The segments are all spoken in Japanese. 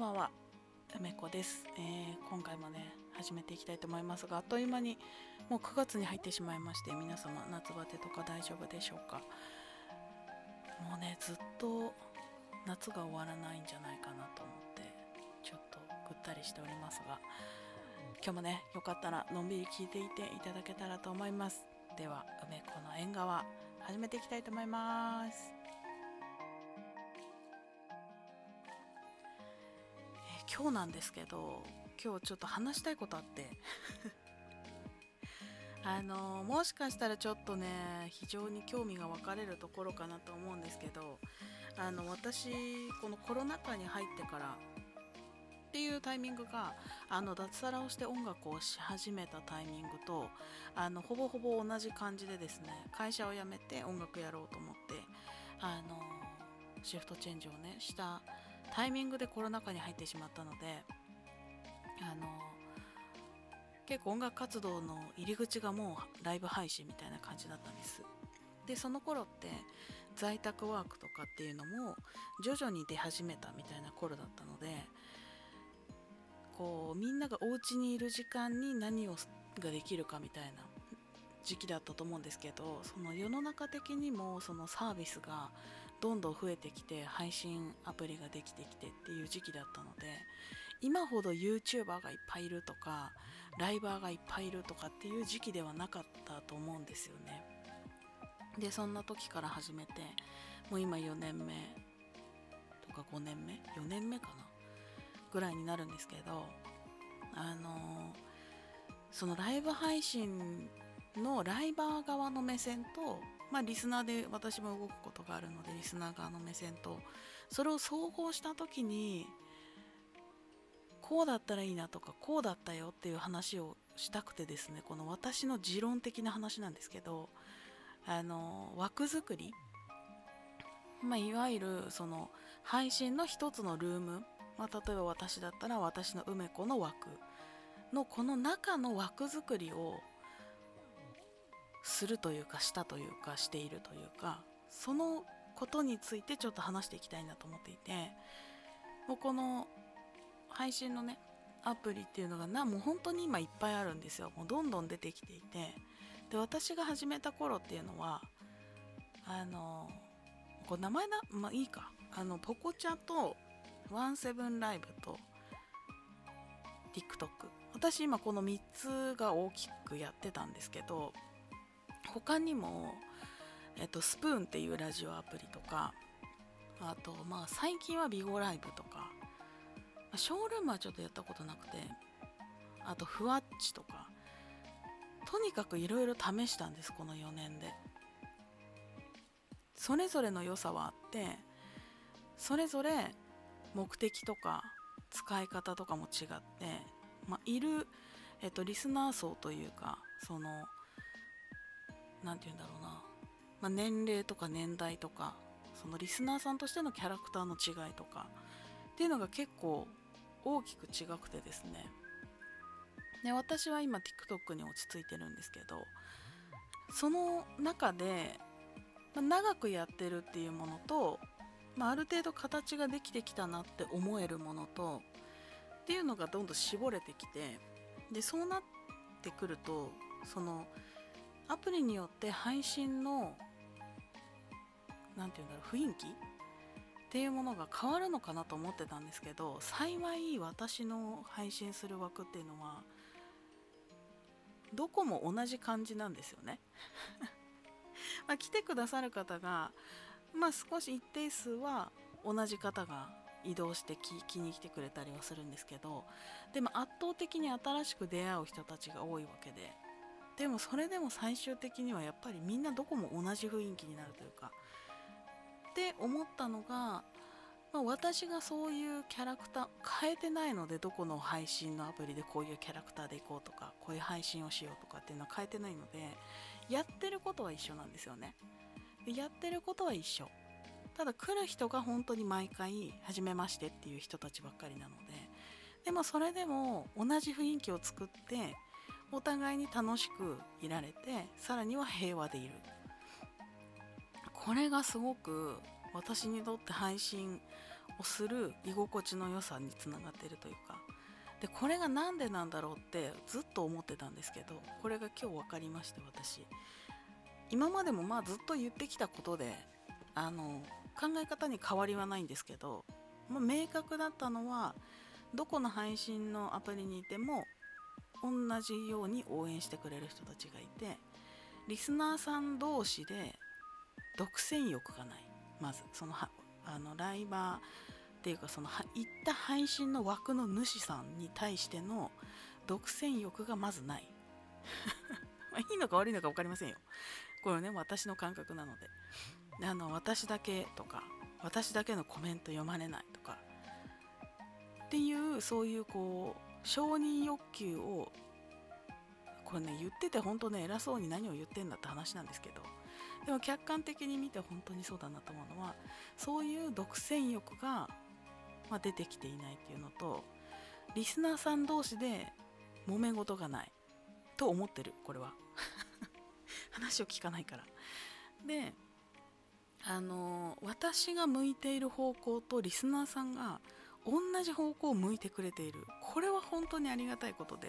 ばんは。梅子です、えー今回もね始めていきたいと思いますがあっという間にもう9月に入ってしまいまして皆様夏バテとか大丈夫でしょうか？もうねずっと夏が終わらないんじゃないかなと思ってちょっとぐったりしておりますが今日もねよかったらのんびり聞いていていただけたらと思います。では梅子の縁側始めていきたいと思います。今日なんですけど今日ちょっと話したいことあって。あのもしかしたらちょっとね非常に興味が分かれるところかなと思うんですけどあの私このコロナ禍に入ってからっていうタイミングがあの脱サラをして音楽をし始めたタイミングとあのほぼほぼ同じ感じでですね会社を辞めて音楽やろうと思ってあのシフトチェンジをねしたタイミングでコロナ禍に入ってしまったのであの結構音楽活動の入り口がもうライブ配信みたいな感じだったんです。でその頃って在宅ワークとかっていうのも徐々に出始めたみたいな頃だったのでこうみんながお家にいる時間に何をができるかみたいな時期だったと思うんですけどその世の中的にもそのサービスがどんどん増えてきて配信アプリができてきてっていう時期だったので今ほど YouTuber がいっぱいいるとかライバーがいっぱいいるとかっていう時期ではなかったと思うんですよね。でそんな時から始めてもう今4年目とか5年目4年目かなぐらいになるんですけどあのそのライブ配信のライバー側の目線と、まあ、リスナーで私も動くことがあるのでリスナー側の目線とそれを総合した時にこうだったらいいなとかこうだったよっていう話をしたくてですねこの私の持論的な話なんですけどあの枠作り、まあ、いわゆるその配信の一つのルーム、まあ、例えば私だったら私の梅子の枠のこの中の枠作りをするというかしたというかしているというかそのことについてちょっと話していきたいなと思っていてもうこの配信のねアプリっていうのがなもう本当に今いっぱいあるんですよ。もうどんどん出てきていてで私が始めた頃っていうのはあのこれ名前なまあいいか。あのポコチャとワンセブンライブと TikTok 私今この3つが大きくやってたんですけど他にも、えっと、スプーンっていうラジオアプリとかあとまあ最近はビゴライブとかショールームはちょっとやったことなくてあとふわっちとかとにかくいろいろ試したんですこの4年で。それぞれの良さはあってそれぞれ目的とか使い方とかも違って、まあ、いる、えっと、リスナー層というかその何て言うんだろうな、まあ、年齢とか年代とかそのリスナーさんとしてのキャラクターの違いとかっていうのが結構大きく違くてですね。で私は今 TikTok に落ち着いてるんですけどその中で、まあ長くやってるっていうものと、まあ、ある程度形ができてきたなって思えるものとっていうのがどんどん絞れてきてでそうなってくるとそのアプリによって配信の何て言うんだろう雰囲気？っていうものが変わるのかなと思ってたんですけど幸い私の配信する枠っていうのはどこも同じ感じなんですよね。まあ来てくださる方が、まあ、少し一定数は同じ方が移動して聞きに来てくれたりはするんですけどでも圧倒的に新しく出会う人たちが多いわけででもそれでも最終的にはやっぱりみんなどこも同じ雰囲気になるというか。って思ったのが、まあ、私がそういうキャラクター変えてないのでどこの配信のアプリでこういうキャラクターでいこうとかこういう配信をしようとかっていうのは変えてないのでやってることは一緒なんですよね。でやってることは一緒。ただ来る人が本当に毎回「初めまして」っていう人たちばっかりなので。でもそれでも同じ雰囲気を作ってお互いに楽しくいられてさらには平和でいる。これがすごく私にとって配信をする居心地の良さにつながってるというか。でこれが何でなんだろうってずっと思ってたんですけどこれが今日分かりまして私。今までもまあずっと言ってきたことであの考え方に変わりはないんですけど、まあ、明確だったのはどこの配信のアプリにいても同じように応援してくれる人たちがいてリスナーさん同士で独占欲がない。まずそのはあのライバーっていうかその行った配信の枠の主さんに対しての独占欲がまずない。いいのか悪いのか分かりませんよ。これね私の感覚なので。あの私だけとか私だけのコメント読まれないとかっていうそういうこう承認欲求をこれね言ってて本当ね偉そうに何を言ってんだって話なんですけどでも客観的に見て本当にそうだなと思うのはそういう独占欲が、まあ、出てきていないっていうのとリスナーさん同士で揉め事がないと思ってるこれは。話を聞かないから。であの私が向いている方向とリスナーさんが同じ方向を向いてくれている。これは本当にありがたいことで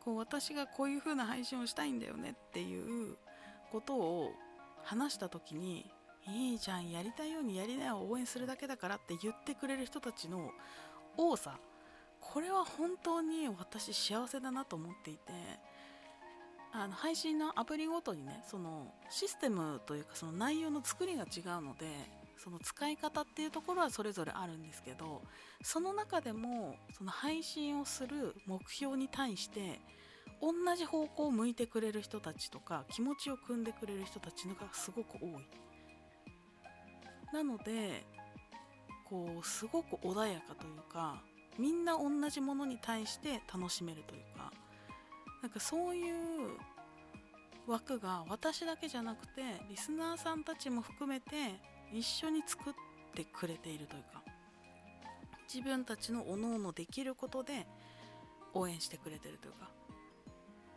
こう私がこういう風な配信をしたいんだよねっていうことを話した時にいいじゃんやりたいようにやりなよ応援するだけだからって言ってくれる人たちの多さこれは本当に私幸せだなと思っていてあの配信のアプリごとにねそのシステムというかその内容の作りが違うのでその使い方っていうところはそれぞれあるんですけどその中でもその配信をする目標に対して同じ方向を向いてくれる人たちとか気持ちを汲んでくれる人たちのがすごく多い。なのでこうすごく穏やかというかみんな同じものに対して楽しめるというかなんかそういう枠が私だけじゃなくてリスナーさんたちも含めて一緒に作ってくれているというか自分たちのおのおのできることで応援してくれてるというか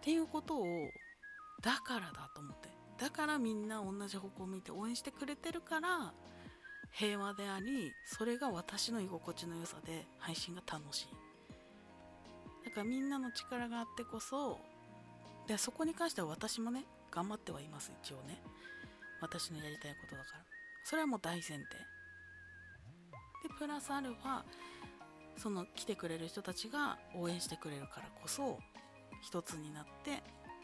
っていうことをだからだと思ってだからみんな同じ方向を見て応援してくれてるから平和でありそれが私の居心地の良さで配信が楽しい。だからみんなの力があってこそでそこに関しては私もね頑張ってはいます一応ね。私のやりたいことだから。それはもう大前提。でプラスアルファその来てくれる人たちが応援してくれるからこそ一つになって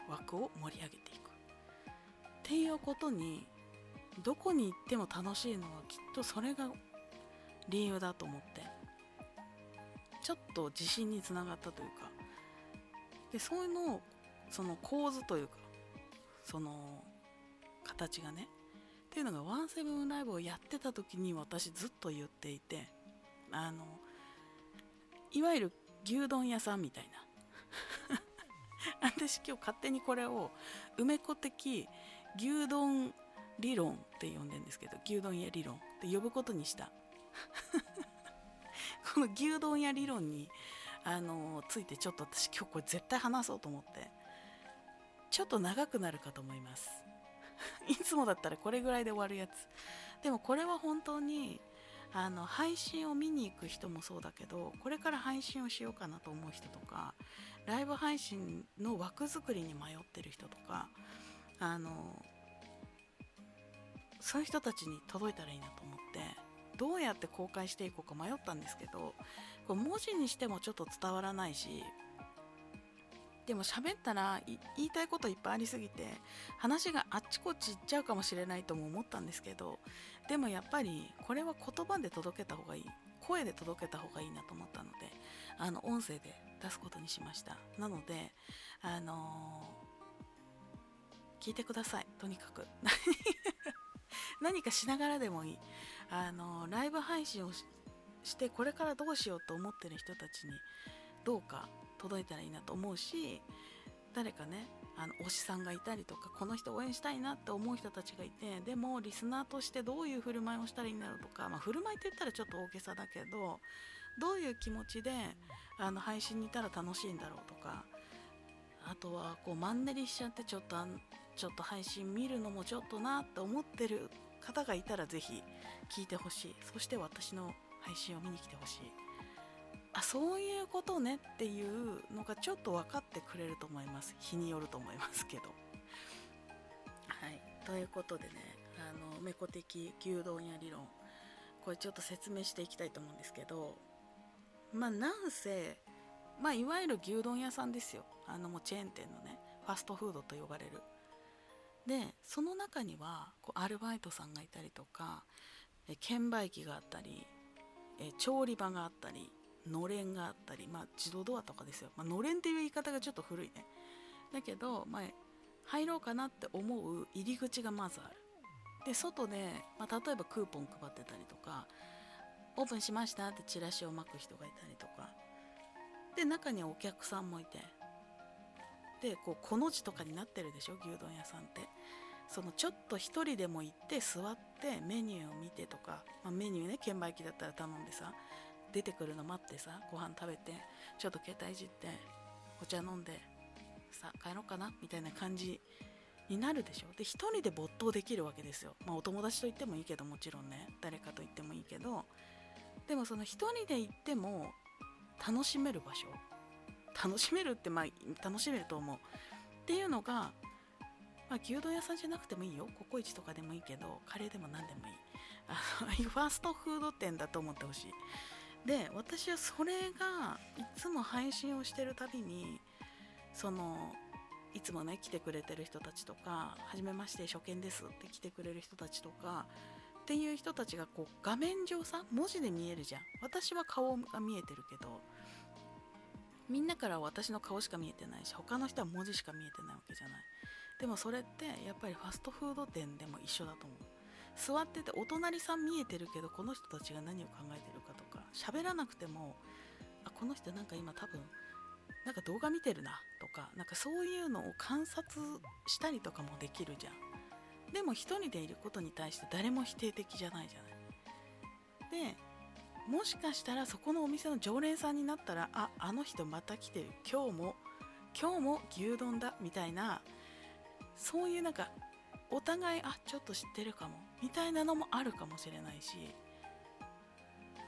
枠を盛り上げていく。っていうことにどこに行っても楽しいのはきっとそれが理由だと思ってちょっと自信につながったというかでそういうのをその構図というかその形がねっていうのがワンセブンライブをやってた時に私ずっと言っていてあのいわゆる牛丼屋さんみたいな。私今日勝手にこれを梅子的牛丼理論って呼んでんですけど牛丼屋理論って呼ぶことにした。この牛丼屋理論にあのついてちょっと私今日これ絶対話そうと思ってちょっと長くなるかと思います。いつもだったらこれぐらいで終わるやつ。でもこれは本当にあの配信を見に行く人もそうだけどこれから配信をしようかなと思う人とかライブ配信の枠作りに迷ってる人とかあのそういう人たちに届いたらいいなと思ってどうやって公開していこうか迷ったんですけどこれ文字にしてもちょっと伝わらないしでも喋ったら言いたいこといっぱいありすぎて話があっちこっち行っちゃうかもしれないとも思ったんですけどでもやっぱりこれは言葉で届けた方がいい声で届けた方がいいなと思ったのであの音声で出すことにしました。なのであのー、聞いてください。とにかく。何かしながらでもいい。あのー、ライブ配信をしてこれからどうしようと思ってる人たちにどうか届いたらいいなと思うし誰かねあの推しさんがいたりとかこの人応援したいなって思う人たちがいてでもリスナーとしてどういう振る舞いをしたらいいんだろうとか、まあ、振る舞いって言ったらちょっと大げさだけどどういう気持ちであの配信にいたら楽しいんだろうとかあとはこうマンネリしちゃってちょっとちょっと配信見るのもちょっとなって思ってる方がいたらぜひ聞いてほしい。そして私の配信を見に来てほしい。あそういうことねっていうのがちょっと分かってくれると思います。日によると思いますけど。はい。ということでねあのメコ的牛丼屋理論。これちょっと説明していきたいと思うんですけどまあなんせまあいわゆる牛丼屋さんですよ。あのもうチェーン店のねファストフードと呼ばれる。でその中にはこうアルバイトさんがいたりとかえ券売機があったりえ調理場があったりのれんがあったり、まあ、自動ドアとかですよ、まあのれんっていう言い方がちょっと古いね。だけど、まあ、入ろうかなって思う入り口がまずある。で外で、まあ、例えばクーポン配ってたりとかオープンしましたってチラシを巻く人がいたりとか。で中にはお客さんもいて。でこうこの字とかになってるでしょ？牛丼屋さんって。そのちょっと一人でも行って座ってメニューを見てとか、まあ、メニューね券売機だったら頼んでさ。出てくるの待ってさご飯食べてちょっと携帯いじってお茶飲んでさ帰ろうかなみたいな感じになるでしょ。で1人で没頭できるわけですよ。まあお友達と言ってもいいけどもちろんね。誰かと言ってもいいけど。でもその1人で行っても楽しめる場所。楽しめるってまあ楽しめると思う。っていうのがまあ、牛丼屋さんじゃなくてもいいよ。ココイチとかでもいいけどカレーでも何でもいい。ああいうファーストフード店だと思ってほしい。で私はそれがいつも配信をしてるたびにそのいつもね来てくれてる人たちとか「はじめまして初見です」って来てくれる人たちとかっていう人たちがこう画面上さ文字で見えるじゃん。私は顔が見えてるけどみんなからは私の顔しか見えてないし他の人は文字しか見えてないわけじゃない。でもそれってやっぱりファストフード店でも一緒だと思う。座っててお隣さん見えてるけどこの人たちが何を考えてるかとか喋らなくてもあこの人なんか今多分なんか動画見てるなとかなんかそういうのを観察したりとかもできるじゃん。でも一人でいることに対して誰も否定的じゃないじゃない。でもしかしたらそこのお店の常連さんになったらああの人また来てる。今日も今日も牛丼だみたいなそういうなんかお互いあちょっと知ってるかも。みたいなのもあるかもしれないし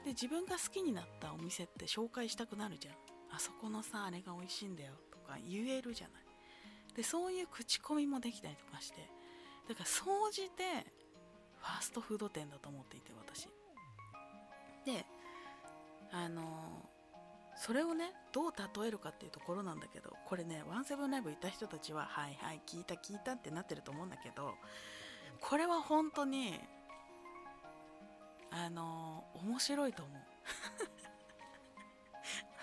で自分が好きになったお店って紹介したくなるじゃん。あそこのさあれが美味しいんだよとか言えるじゃない。でそういう口コミもできたりとかしてだから総じてファーストフード店だと思っていて私。であのそれをねどう例えるかっていうところなんだけどこれねワンセブンライブ行った人たちははいはい聞いた聞いたってなってると思うんだけどこれは本当にあの面白いと思う。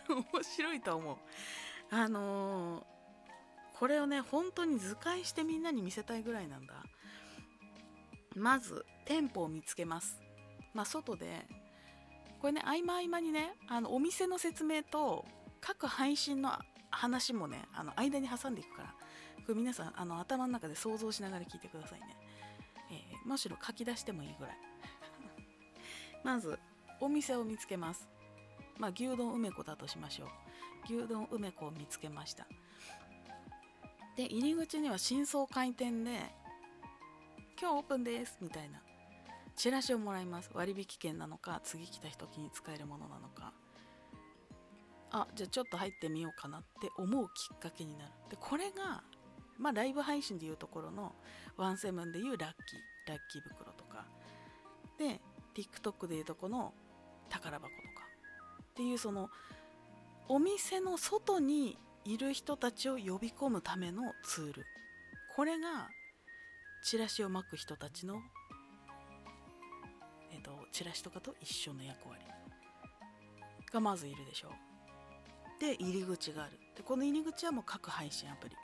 面白いと思う。あのこれをね本当に図解してみんなに見せたいぐらいなんだ。まず店舗を見つけます。まあ外でこれね合間合間にねあのお店の説明と各配信の話もねあの間に挟んでいくからこれ皆さんあの頭の中で想像しながら聞いてくださいね、むしろ書き出してもいいぐらい。まずお店を見つけます。まあ牛丼梅子だとしましょう。牛丼梅子を見つけました。で入り口には新装開店で今日オープンですみたいな。チラシをもらいます。割引券なのか次来た人に使えるものなのか。あじゃあちょっと入ってみようかなって思うきっかけになる。でこれがまあライブ配信でいうところのワンセブンでいうラッキーラッキー袋とか。で TikTok でいうとこの宝箱とか。っていうそのお店の外にいる人たちを呼び込むためのツール。これがチラシを巻く人たちのえーと、チラシとかと一緒の役割。がまずいるでしょ。うで入り口がある。でこの入り口はもう各配信アプリ。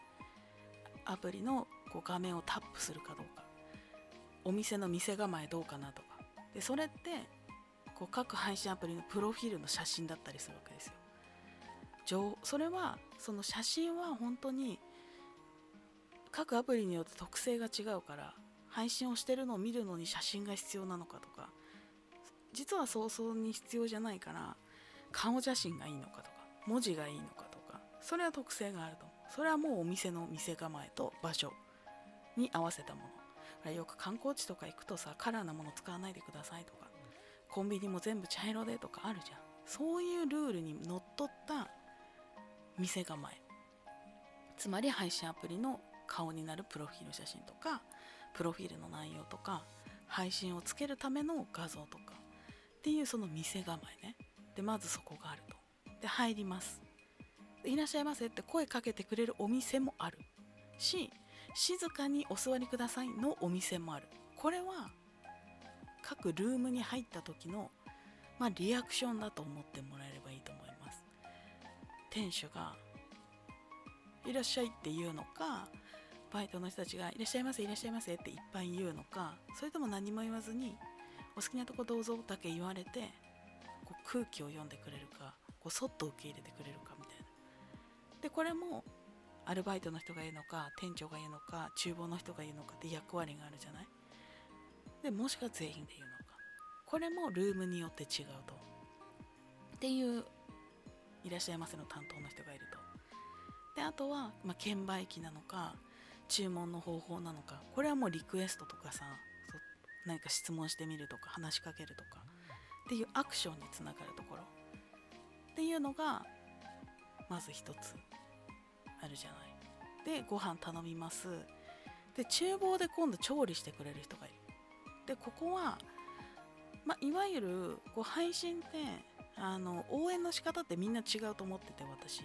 アプリのこう画面をタップするかどうか。お店の店構えどうかなとか。でそれってこう各配信アプリのプロフィールの写真だったりするわけですよ。それはその写真は本当に各アプリによって特性が違うから配信をしてるのを見るのに写真が必要なのかとか実は早々に必要じゃないから顔写真がいいのかとか文字がいいのかとかそれは特性があると。思うそれはもうお店の店構えと場所に合わせたもの。よく観光地とか行くとさカラーなもの使わないでくださいとかコンビニも全部茶色でとかあるじゃん。そういうルールにのっとった店構え。つまり配信アプリの顔になるプロフィール写真とかプロフィールの内容とか配信をつけるための画像とかっていうその店構えね。でまずそこがあると。で入ります。いらっしゃいませって声かけてくれるお店もある。し静かにお座りくださいのお店もある。これは各ルームに入った時の、まあ、リアクションだと思ってもらえればいいと思います。店主がいらっしゃいって言うのかバイトの人たちがいらっしゃいませいらっしゃいませっていっぱい言うのかそれとも何も言わずにお好きなとこどうぞだけ言われてこう空気を読んでくれるかこうそっと受け入れてくれるかみたいな。でこれもアルバイトの人が言うのか店長が言うのか厨房の人が言うのかって役割があるじゃない？でもしくは全員で言うのか。これもルームによって違うと。っていういらっしゃいませの担当の人がいると。であとは、まあ、券売機なのか注文の方法なのか。これはもうリクエストとかさ何か質問してみるとか話しかけるとか。っていうアクションにつながるところ。っていうのがまず一つ。あるじゃない。でご飯頼みます。で厨房で今度調理してくれる人がいる。でここは、ま、いわゆるこう配信ってあの応援の仕方ってみんな違うと思ってて私。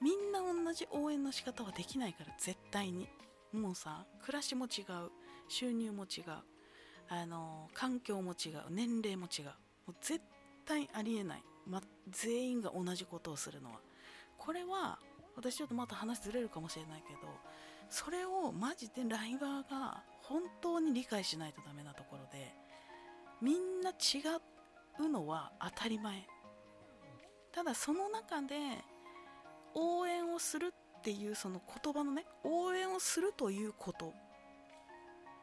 みんな同じ応援の仕方はできないから絶対に。もうさ暮らしも違う。収入も違う。あの環境も違う。年齢も違う。もう絶対ありえない、ま、全員が同じことをするのは。これは私ちょっとまた話ずれるかもしれないけどそれをマジでライバーが本当に理解しないとダメなところでみんな違うのは当たり前。ただその中で応援をするっていうその言葉のね応援をするということ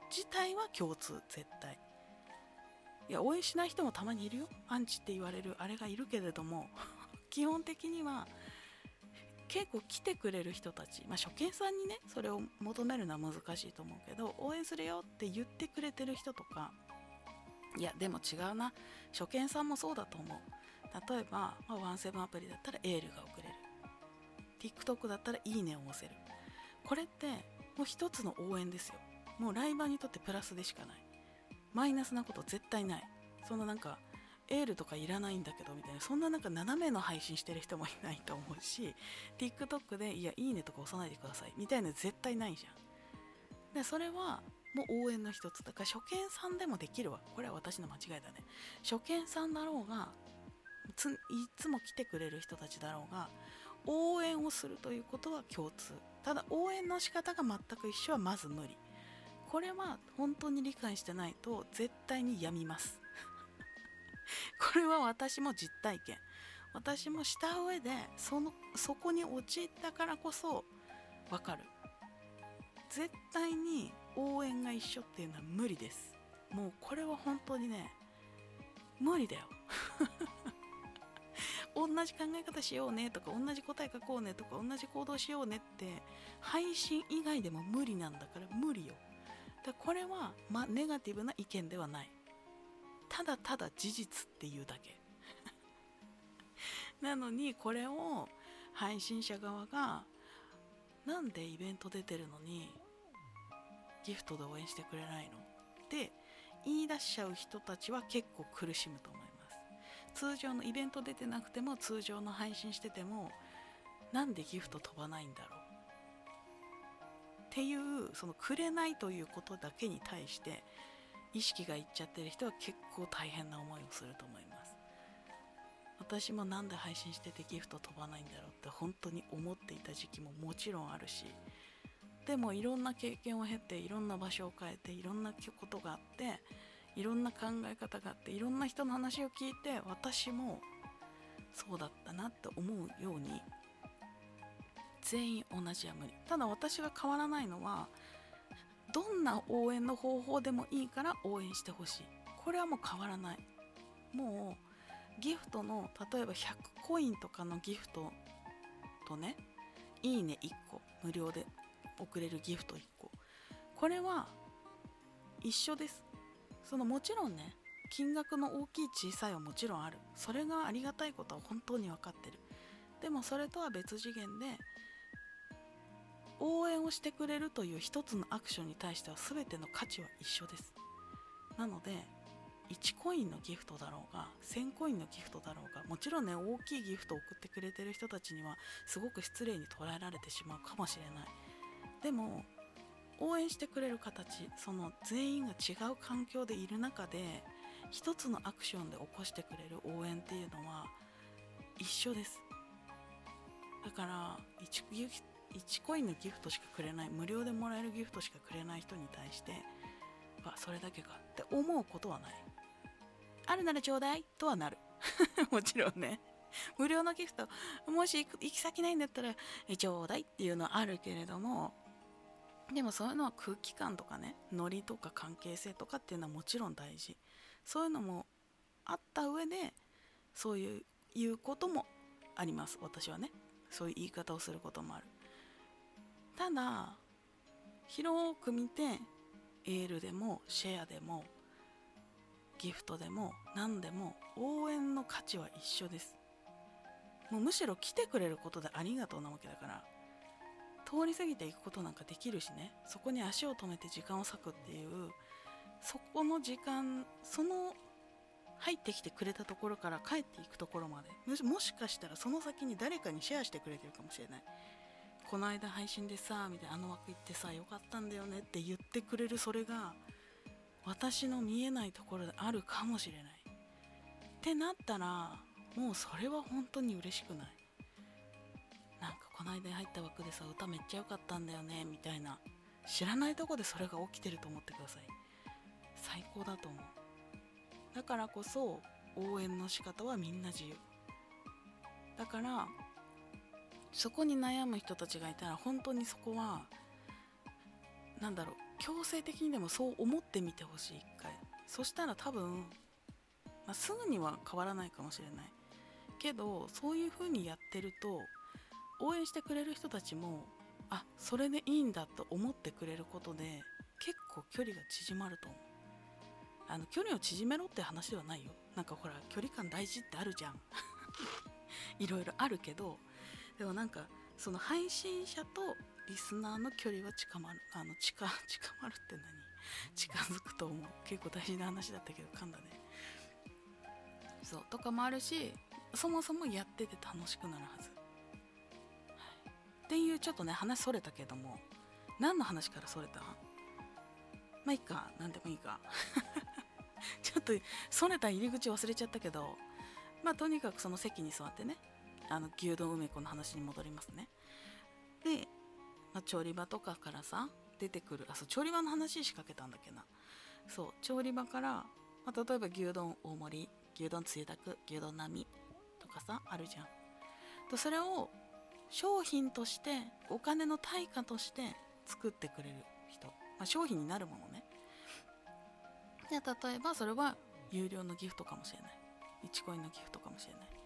自体は共通絶対。いや応援しない人もたまにいるよ。アンチって言われるあれがいるけれども 基本的には結構来てくれる人たち、まあ、初見さんにねそれを求めるのは難しいと思うけど応援するよって言ってくれてる人とかいやでも違うな。初見さんもそうだと思う。例えば、まあ、ワンセブンアプリだったらエールが送れる。TikTok だったらいいねを押せる。これってもう一つの応援ですよ。もうライバーにとってプラスでしかない。マイナスなこと絶対ない。そのなんかエールとかいらないんだけどみたいな。そんななんか斜めの配信してる人もいないと思うし TikTok でいやいいねとか押さないでください。みたいな絶対ないじゃん。でそれはもう応援の一つだから初見さんでもできるわ。これは私の間違いだね。初見さんだろうがいつも来てくれる人たちだろうが応援をするということは共通。ただ応援の仕方が全く一緒はまず無理。これは本当に理解してないと絶対にやみます。これは私も実体験。私もした上でそのそこに陥ったからこそ分かる。絶対に応援が一緒っていうのは無理です。もうこれは本当にね無理だよ。同じ考え方しようねとか同じ答え書こうねとか同じ行動しようねって配信以外でも無理なんだから無理よ。だからこれは、ま、ネガティブな意見ではない。ただただ事実っていうだけ。なのにこれを配信者側がなんでイベント出てるのにギフトで応援してくれないの？って言い出しちゃう人たちは結構苦しむと思います。通常のイベント出てなくても通常の配信しててもなんでギフト飛ばないんだろう？っていうそのくれないということだけに対して意識がいっちゃってる人は結構大変な思いをすると思います。私もなんで配信しててギフト飛ばないんだろうって本当に思っていた時期ももちろんあるしでもいろんな経験を経ていろんな場所を変えていろんなことがあっていろんな考え方があっていろんな人の話を聞いて私もそうだったなって思うように全員同じは無理。ただ私が変わらないのはどんな応援の方法でもいいから応援してほしい。これはもう変わらない。もうギフトの例えば100コインとかのギフトとねいいね1個無料で送れるギフト1個。これは一緒です。そのもちろんね金額の大きい小さいはもちろんある。それがありがたいことは本当に分かってる。でもそれとは別次元で応援をしてくれるという一つのアクションに対しては全ての価値は一緒です。なので1コインのギフトだろうが1000コインのギフトだろうがもちろんね大きいギフトを送ってくれてる人たちにはすごく失礼に捉えられてしまうかもしれない。でも応援してくれる形その全員が違う環境でいる中で一つのアクションで起こしてくれる応援っていうのは一緒です。だから 1, 1コインのギフトしかくれない無料でもらえるギフトしかくれない人に対してあそれだけかって思うことはない。あるならちょうだいとはなる。もちろんね。無料のギフト。もし行き先ないんだったらちょうだいっていうのはあるけれどもでもそういうのは空気感とかねノリとか関係性とかっていうのはもちろん大事。そういうのもあった上でそういう言うこともあります。私はね。そういう言い方をすることもある。ただ広く見てエールでもシェアでもギフトでも何でも応援の価値は一緒です。もうむしろ来てくれることでありがとうなわけだから通り過ぎていくことなんかできるしね。そこに足を止めて時間を割くっていうそこの時間その入ってきてくれたところから帰っていくところまで。もしかしたらその先に誰かにシェアしてくれてるかもしれない。この間配信でさみたいなあの枠行ってさよかったんだよねって言ってくれるそれが私の見えないところであるかもしれない。ってなったらもうそれは本当に嬉しくない。なんかこの間入った枠でさ歌めっちゃ良かったんだよねみたいな。知らないとこでそれが起きてると思ってください。最高だと思う。だからこそ応援の仕方はみんな自由。だからそこに悩む人たちがいたら本当にそこは何だろう強制的にでもそう思ってみてほしい一回そしたら多分、まあ、すぐには変わらないかもしれない。けどそういう風にやってると応援してくれる人たちもあそれでいいんだと思ってくれることで結構距離が縮まると思う。あの距離を縮めろって話ではないよ。なんかほら距離感大事ってあるじゃん。いろいろあるけどでもなんかその配信者とリスナーの距離は近まるあの近近まるって何？近づくと思う。結構大事な話だったけど噛んだね。そうとかもあるしそもそもやってて楽しくなるはず、はい、っていうちょっとね話それたけども何の話からそれた？まあいいか。何でもいいか。ちょっとそれた入り口忘れちゃったけどまあとにかくその席に座ってねあの牛丼梅子の話に戻りますね。で、まあ、調理場とかからさ出てくるあそう調理場の話仕掛けたんだっけな。そう調理場から、まあ、例えば牛丼大盛り牛丼つゆだく牛丼並みとかさあるじゃん。とそれを商品としてお金の対価として作ってくれる人、まあ、商品になるものね。で例えばそれは有料のギフトかもしれない。1コインのギフトかもしれない。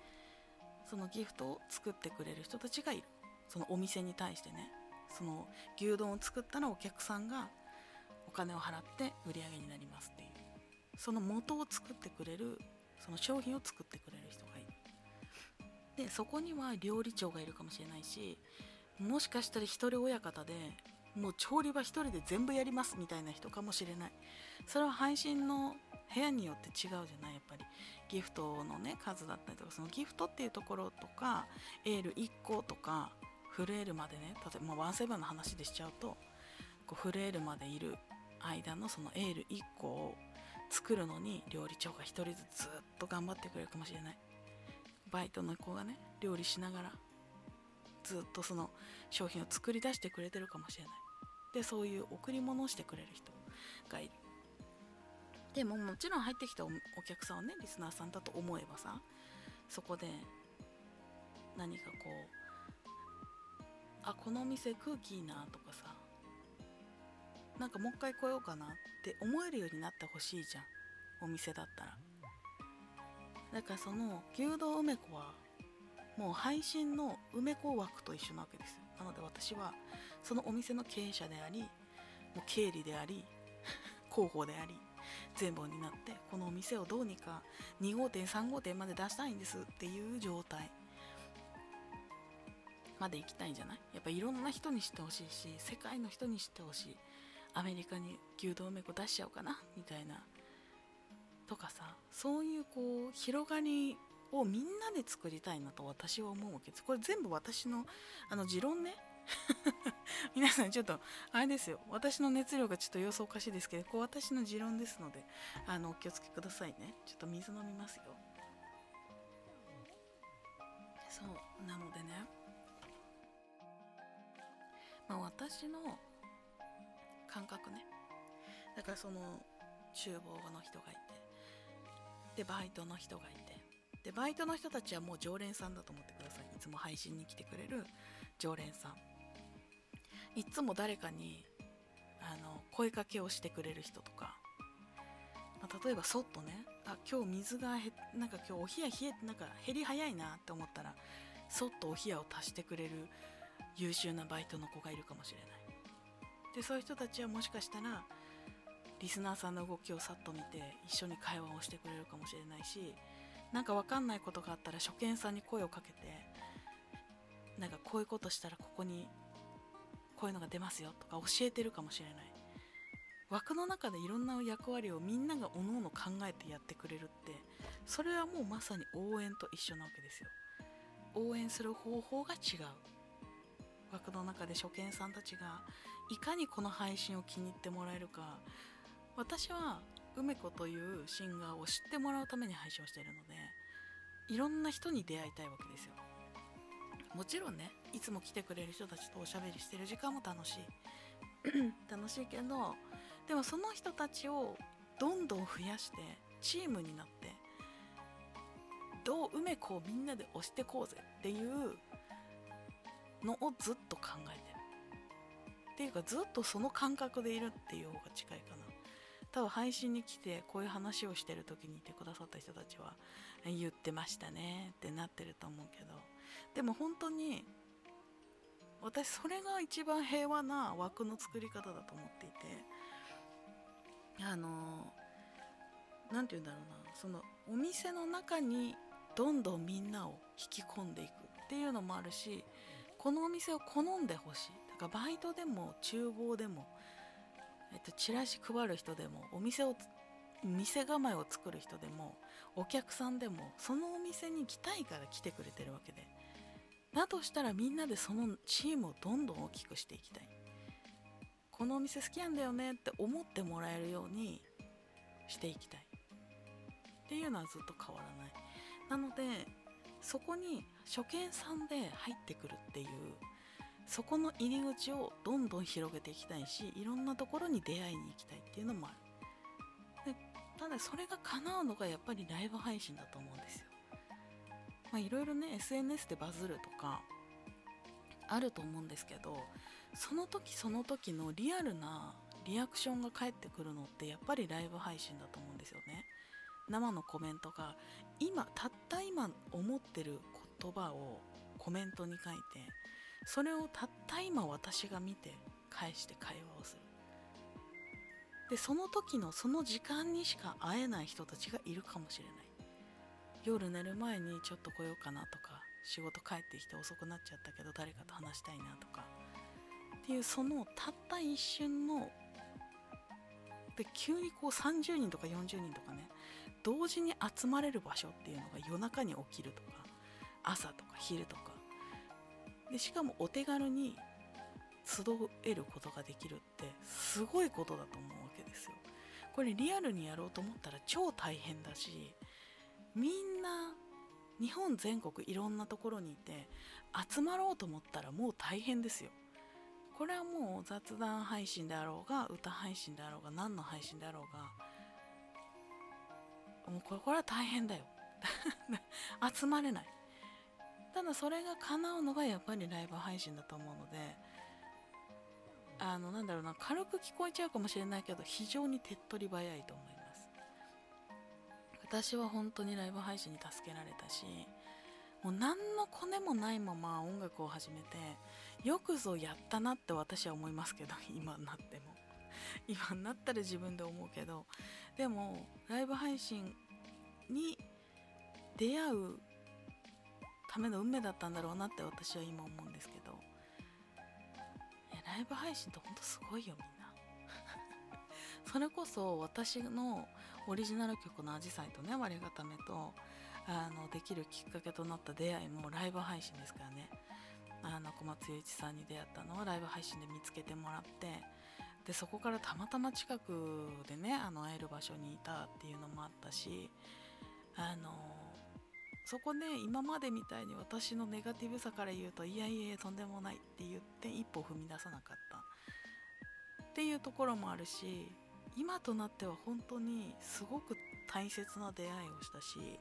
そのギフトを作ってくれる人たちがいる。そのお店に対してね。その牛丼を作ったらお客さんがお金を払って売り上げになりますっていう。その元を作ってくれるその商品を作ってくれる人がいる。でそこには料理長がいるかもしれないしもしかしたら一人親方でもう調理場一人で全部やりますみたいな人かもしれない。それは配信の部屋によって違うじゃないやっぱり。ギフトのね数だったりとかそのギフトっていうところとかエール1個とかフルエールまでね例えばワンセブンの話でしちゃうとこうフルエールまでいる間のそのエール1個を作るのに料理長が1人ずつずっと頑張ってくれるかもしれない。バイトの子がね料理しながらずっとその商品を作り出してくれてるかもしれない。でそういう贈り物をしてくれる人がいる。でももちろん入ってきたお客さんはねリスナーさんだと思えばさそこで何かこうあこのお店空気いいなとかさなんかもう一回来ようかなって思えるようになってほしいじゃんお店だったら。だからその牛丼梅子はもう配信の梅子枠と一緒なわけですよ。なので私はそのお店の経営者でありもう経理であり 広報であり全部になってこのお店をどうにか2号店3号店まで出したいんですっていう状態。まで行きたいんじゃない？やっぱいろんな人に知ってほしいし世界の人に知ってほしい。アメリカに牛丼梅子出しちゃおうかなみたいな。とかさそういうこう広がりをみんなで作りたいなと私は思うわけです。これ全部私のあの持論ね。皆さんちょっとあれですよ。私の熱量がちょっと様子おかしいですけどこう私の持論ですのであのお気をつけくださいね。ちょっと水飲みますよ。そうなのでね。まあ私の感覚ね。だからその厨房の人がいてでバイトの人がいてでバイトの人たちはもう常連さんだと思ってください。いつも配信に来てくれる常連さん。いつも誰かにあの声かけをしてくれる人とか、まあ、例えばそっとねあ今日水がへなんか今日お冷や冷えなんか減り早いなって思ったらそっとお冷やを足してくれる優秀なバイトの子がいるかもしれない。でそういう人たちはもしかしたらリスナーさんの動きをさっと見て一緒に会話をしてくれるかもしれないしなんか分かんないことがあったら初見さんに声をかけてなんかこういうことしたらここにこういうのが出ますよとか教えてるかもしれない。枠の中でいろんな役割をみんながおのおの考えてやってくれるってそれはもうまさに応援と一緒なわけですよ。応援する方法が違う。枠の中で初見さんたちがいかにこの配信を気に入ってもらえるか。私は梅子というシンガーを知ってもらうために配信をしているのでいろんな人に出会いたいわけですよ。もちろんねいつも来てくれる人たちとおしゃべりしてる時間も楽しい。楽しいけどでもその人たちをどんどん増やしてチームになってどう梅子をみんなで押してこうぜっていうのをずっと考えてる。っていうかずっとその感覚でいるっていう方が近いかな。多分配信に来てこういう話をしてる時にいてくださった人たちは言ってましたねってなってると思うけどでも本当に私それが一番平和な枠の作り方だと思っていてあの何て言うんだろうなそのお店の中にどんどんみんなを引き込んでいくっていうのもあるしこのお店を好んでほしい。だからバイトでも厨房でも、えっと、チラシ配る人でもお店を店構えを作る人でもお客さんでもそのお店に来たいから来てくれてるわけで。だとしたらみんなでそのチームをどんどん大きくしていきたい。このお店好きなんだよねって思ってもらえるようにしていきたい。っていうのはずっと変わらない。なのでそこに初見さんで入ってくるっていうそこの入り口をどんどん広げていきたいしいろんなところに出会いに行きたいっていうのもある。でただそれが叶うのがやっぱりライブ配信だと思うんですよ。まあいろいろね SNS でバズるとかあると思うんですけどその時その時のリアルなリアクションが返ってくるのってやっぱりライブ配信だと思うんですよね。生のコメントが今たった今思ってる言葉をコメントに書いてそれをたった今私が見て返して会話をする。でその時のその時間にしか会えない人たちがいるかもしれない。夜寝る前にちょっと来ようかなとか仕事帰ってきて遅くなっちゃったけど誰かと話したいなとか。っていうそのたった一瞬ので急にこう30人とか40人とかね同時に集まれる場所っていうのが夜中に起きるとか朝とか昼とか。でしかもお手軽に集えることができるってすごいことだと思うわけですよ。これリアルにやろうと思ったら超大変だしみんな日本全国いろんなところにいて集まろうと思ったらもう大変ですよ。これはもう雑談配信であろうが歌配信であろうが何の配信であろうがもうこれこれは大変だよ。集まれない。ただそれが叶うのがやっぱりライブ配信だと思うのであのなんだろうな軽く聞こえちゃうかもしれないけど非常に手っ取り早いと思います。私は本当にライブ配信に助けられたしもう何のコネもないまま音楽を始めてよくぞやったなって私は思いますけど 今になっても。今になったら自分で思うけどでもライブ配信に出会うための運命だったんだろうなって私は今思うんですけどライブ配信ってほんとすごいよみんな。それこそ私のオリジナル曲の「アジサイ」とね「割り固めと」あのできるきっかけとなった出会いもライブ配信ですからね。あの小松雄一さんに出会ったのはライブ配信で見つけてもらってでそこからたまたま近くでねあの会える場所にいたっていうのもあったしあのそこね今までみたいに私のネガティブさから言うといやいやとんでもないって言って一歩踏み出さなかったっていうところもあるし今となっては本当にすごく大切な出会いをしたし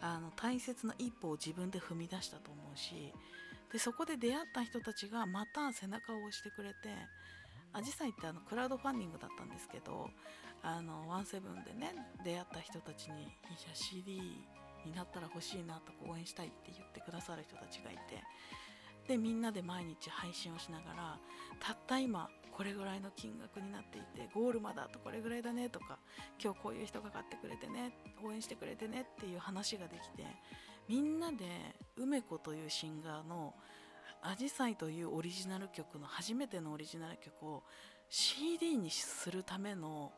あの大切な一歩を自分で踏み出したと思うしでそこで出会った人たちがまた背中を押してくれてアジサイってあのクラウドファンディングだったんですけどあのワンセブンでね出会った人たちに「いや CD になったら欲しいなとか応援したいって言ってくださる人たちがいてでみんなで毎日配信をしながらたった今これぐらいの金額になっていてゴールまだとこれぐらいだねとか今日こういう人が買ってくれてね応援してくれてねっていう話ができてみんなで梅子というシンガーの「アジサイ」というオリジナル曲の初めてのオリジナル曲を CD にするための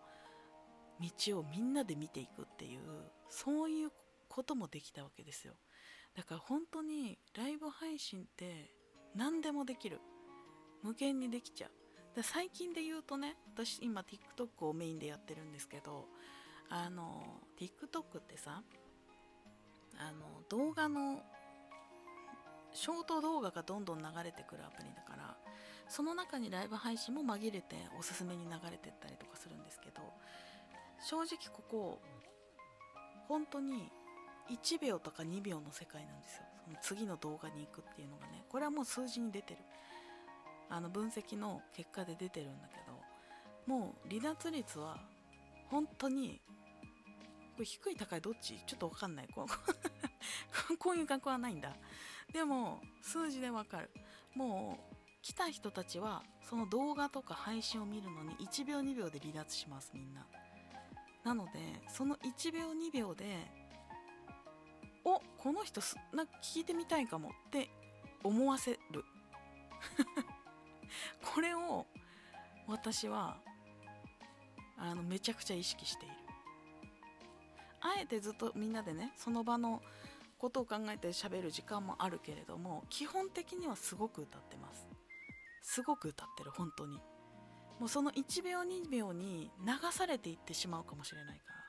道をみんなで見ていくっていうそういうこともできたわけですよ。だから本当にライブ配信って何でもできる。無限にできちゃう。で最近で言うとね私今 TikTok をメインでやってるんですけどあの TikTok ってさあの動画のショート動画がどんどん流れてくるアプリだからその中にライブ配信も紛れておすすめに流れてったりとかするんですけど正直ここ本当に1秒とか2秒の世界なんですよ。次の動画に行くっていうのがねこれはもう数字に出てる。あの分析の結果で出てるんだけどもう離脱率は本当にこれ低い高いどっち？ちょっと分かんない。こう こういう額はないんだ。でも数字で分かる。もう来た人たちはその動画とか配信を見るのに1秒2秒で離脱しますみんな。なのでその1秒2秒でおこの人なんか聞いてみたいかもって思わせる。これを私はあのめちゃくちゃ意識している。あえてずっとみんなでねその場のことを考えて喋る時間もあるけれども基本的にはすごく歌ってます。すごく歌ってる本当に。もうその1秒2秒に流されていってしまうかもしれないから。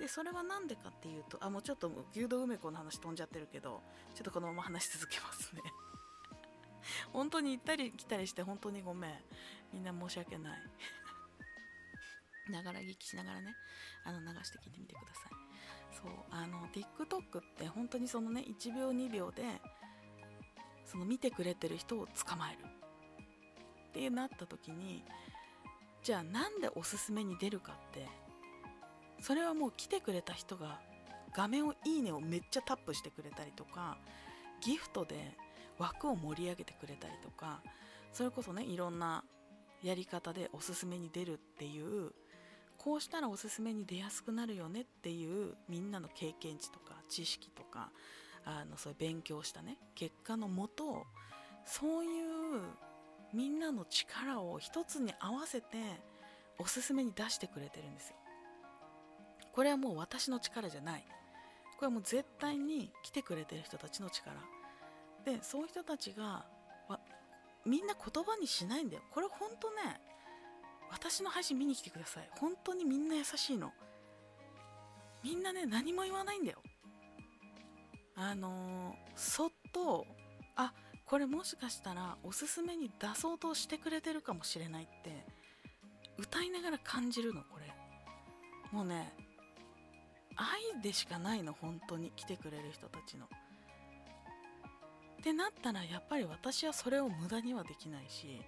でそれは何でかっていうとあもうちょっと牛丼梅子の話飛んじゃってるけどちょっとこのまま話し続けますね。本当に行ったり来たりして本当にごめん。みんな申し訳ない。ながら聞きしながらねあの流して聞いてみてください。そうあの TikTok って本当にそのね1秒2秒でその見てくれてる人を捕まえる。ってなった時にじゃあなんでおすすめに出るかってそれはもう来てくれた人が画面をいいねをめっちゃタップしてくれたりとかギフトで枠を盛り上げてくれたりとかそれこそねいろんなやり方でおすすめに出るっていうこうしたらおすすめに出やすくなるよねっていうみんなの経験値とか知識とかあのそういう勉強したね結果のもとそういうみんなの力を一つに合わせておすすめに出してくれてるんですよ。これはもう私の力じゃない。これはもう絶対に来てくれてる人たちの力。でそういう人たちがみんな言葉にしないんだよ。これほんとね私の配信見に来てください。本当にみんな優しいの。みんなね何も言わないんだよ。あのー、そっとあこれもしかしたらおすすめに出そうとしてくれてるかもしれないって歌いながら感じるのこれ。もうね愛でしかないの本当に来てくれる人たちの。ってなったらやっぱり私はそれを無駄にはできないし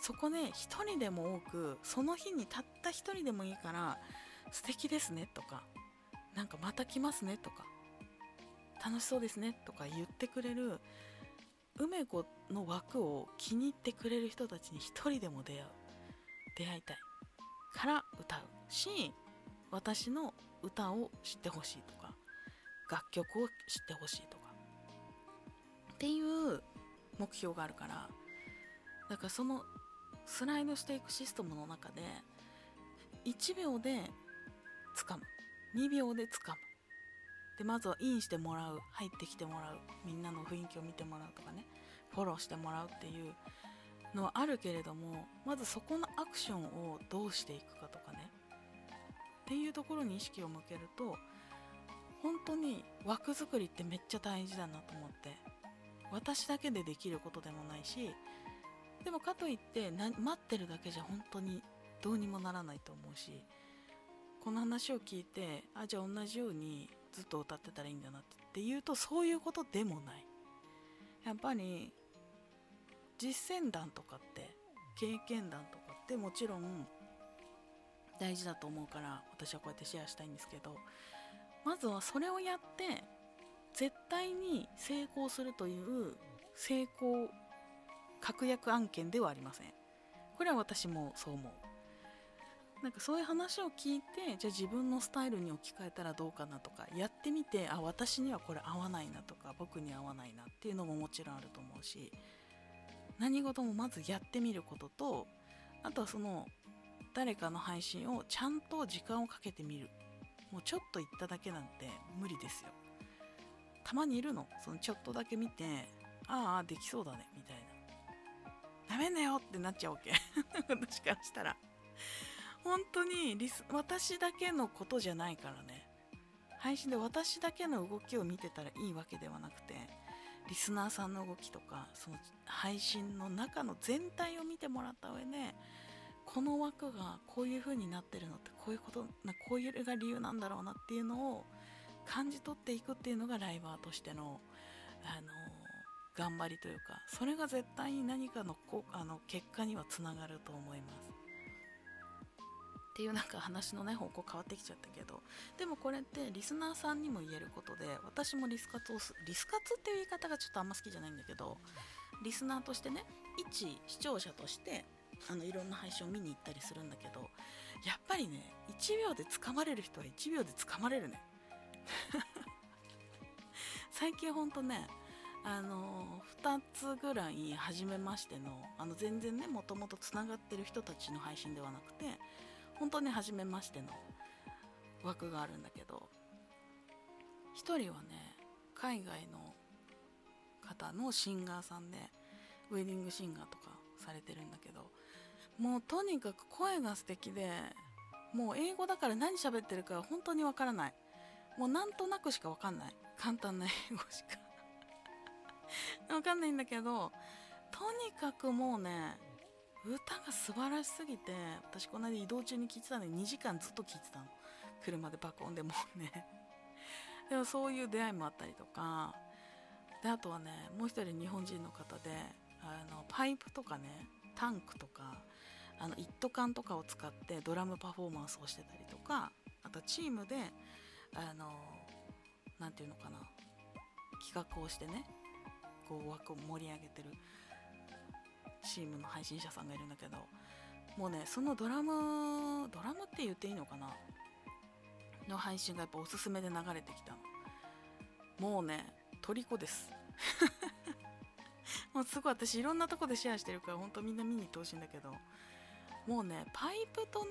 そこで一人でも多くその日にたった一人でもいいから素敵ですねとかなんかまた来ますねとか楽しそうですねとか言ってくれる梅子の枠を気に入ってくれる人たちに一人でも出会う出会いたいから歌うし私の歌を知ってほしいとか楽曲を知ってほしいとか。っていう目標があるからだからそのスライドしていくシステムの中で1秒で掴む。2秒で掴む。でまずはインしてもらう。入ってきてもらう。みんなの雰囲気を見てもらうとかね。フォローしてもらうっていうのはあるけれどもまずそこのアクションをどうしていくかとかっていうところに意識を向けると本当に枠作りってめっちゃ大事だなと思って私だけでできることでもないしでもかといって待ってるだけじゃ本当にどうにもならないと思うしこの話を聞いてあじゃあ同じようにずっと歌ってたらいいんだなって言うとそういうことでもない。やっぱり実践談とかって経験談とかってもちろん大事だと思うから私はこうやってシェアしたいんですけどまずはそれをやって絶対に成功するという成功確約案件ではありません。これは私もそう思う。なんかそういう話を聞いてじゃあ自分のスタイルに置き換えたらどうかなとかやってみてあ私にはこれ合わないなとか僕に合わないなっていうのももちろんあると思うし何事もまずやってみることとあとはその誰かの配信をちゃんと時間をかけてみる。もうちょっと言っただけなんて無理ですよ。たまにいるの。そのちょっとだけ見てああできそうだね。みたいな。ダメだよってなっちゃうわけ。私からしたら。本当にリス私だけのことじゃないからね。配信で私だけの動きを見てたらいいわけではなくてリスナーさんの動きとかその配信の中の全体を見てもらった上でこの枠がこういう風になってるのってこういうことなこういうが理由なんだろうなっていうのを感じ取っていくっていうのがライバーとしての、あの頑張りというかそれが絶対に何かのこあの結果にはつながると思います。っていうなんか話のね方向変わってきちゃったけどでもこれってリスナーさんにも言えることで私もリス活をすリス活っていう言い方がちょっとあんま好きじゃないんだけどリスナーとしてね一視聴者としてあのいろんな配信を見に行ったりするんだけどやっぱりね1秒で掴まれる人は1秒で掴まれるね。最近ほんとねあの2つぐらい初めましてのあの全然ねもともとつながってる人たちの配信ではなくて本当に初めましての枠があるんだけど1人はね海外の方のシンガーさんでウェディングシンガーとかされてるんだけどもうとにかく声が素敵でもう英語だから何喋ってるか本当にわからない。もうなんとなくしかわかんない。簡単な英語しか。わかんないんだけどとにかくもうね歌が素晴らしすぎて私この間移動中に聴いてたのに2時間ずっと聴いてたの。車で爆音でもうね。でもそういう出会いもあったりとか。であとはねもう一人日本人の方であのパイプとかねタンクとかあの一斗缶とかを使ってドラムパフォーマンスをしてたりとかあとチームであの何て言うのかな企画をしてねこう枠を盛り上げてるチームの配信者さんがいるんだけどもうねそのドラムドラムって言っていいのかなの配信がやっぱおすすめで流れてきたの。もうね虜です。もうすごい私いろんなとこでシェアしてるからほんとみんな見に行ってほしいんだけど。もうねパイプとね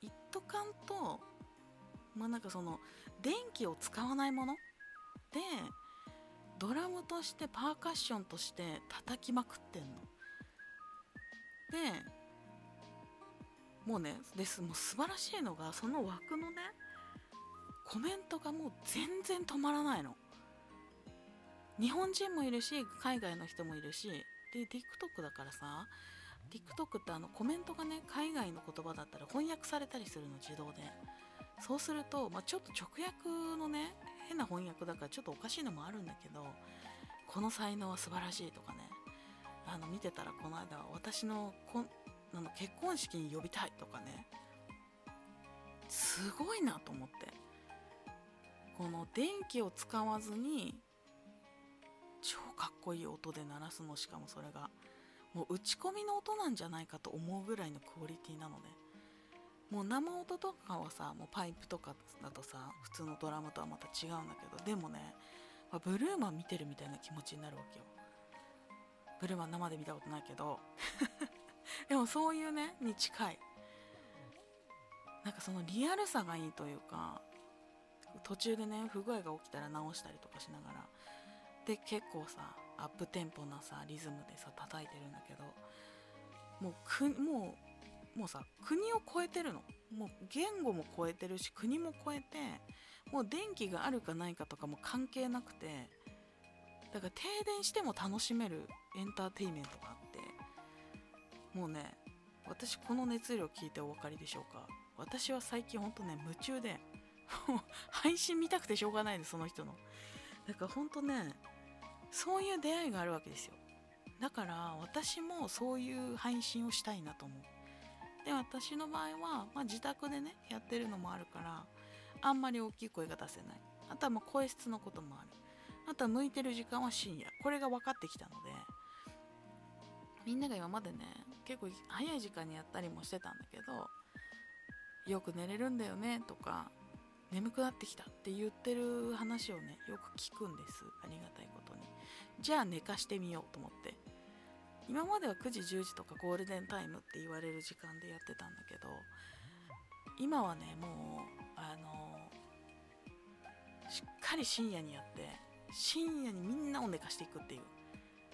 一斗缶とまあなんかその電気を使わないもの？でドラムとしてパーカッションとして叩きまくってんの。でもうねですもう素晴らしいのがその枠のねコメントがもう全然止まらないの。日本人もいるし海外の人もいるしで TikTok だからさ TikTok ってあのコメントがね海外の言葉だったら翻訳されたりするの自動で。そうすると、まあ、ちょっと直訳のね変な翻訳だからちょっとおかしいのもあるんだけどこの才能は素晴らしいとかね。あの見てたらこの間私のこあの結婚式に呼びたいとかね。すごいなと思って。この電気を使わずに超かっこいい音で鳴らすのしかもそれが。もう打ち込みの音なんじゃないかと思うぐらいのクオリティなのね。もう生音とかはさもうパイプとかだとさ普通のドラムとはまた違うんだけどでもねまブルーマン見てるみたいな気持ちになるわけよ。ブルーマン生で見たことないけど。でもそういうねに近い。なんかそのリアルさがいいというか途中でね不具合が起きたら直したりとかしながら。で結構さアップテンポなさリズムでさ叩いてるんだけどもうくもうもうさ国を超えてるの。もう言語も超えてるし国も超えてもう電気があるかないかとかも関係なくてだから停電しても楽しめるエンターテインメントがあってもうね私この熱量聞いてお分かりでしょうか。私は最近ほんとね夢中で もう配信見たくてしょうがないですその人の。だからほんとねそういう出会いがあるわけですよ。だから私もそういう配信をしたいなと思う。で私の場合は、まあ、自宅でねやってるのもあるからあんまり大きい声が出せない。あとはま声質のこともある。あとは向いてる時間は深夜。これが分かってきたのでみんなが今までね結構早い時間にやったりもしてたんだけどよく寝れるんだよねとか眠くなってきたって言ってる話をねよく聞くんです。ありがたいことに。じゃあ寝かしてみようと思って。今までは9時10時とかゴールデンタイムって言われる時間でやってたんだけど今はねもうあのしっかり深夜にやって深夜にみんなを寝かしていくっていう。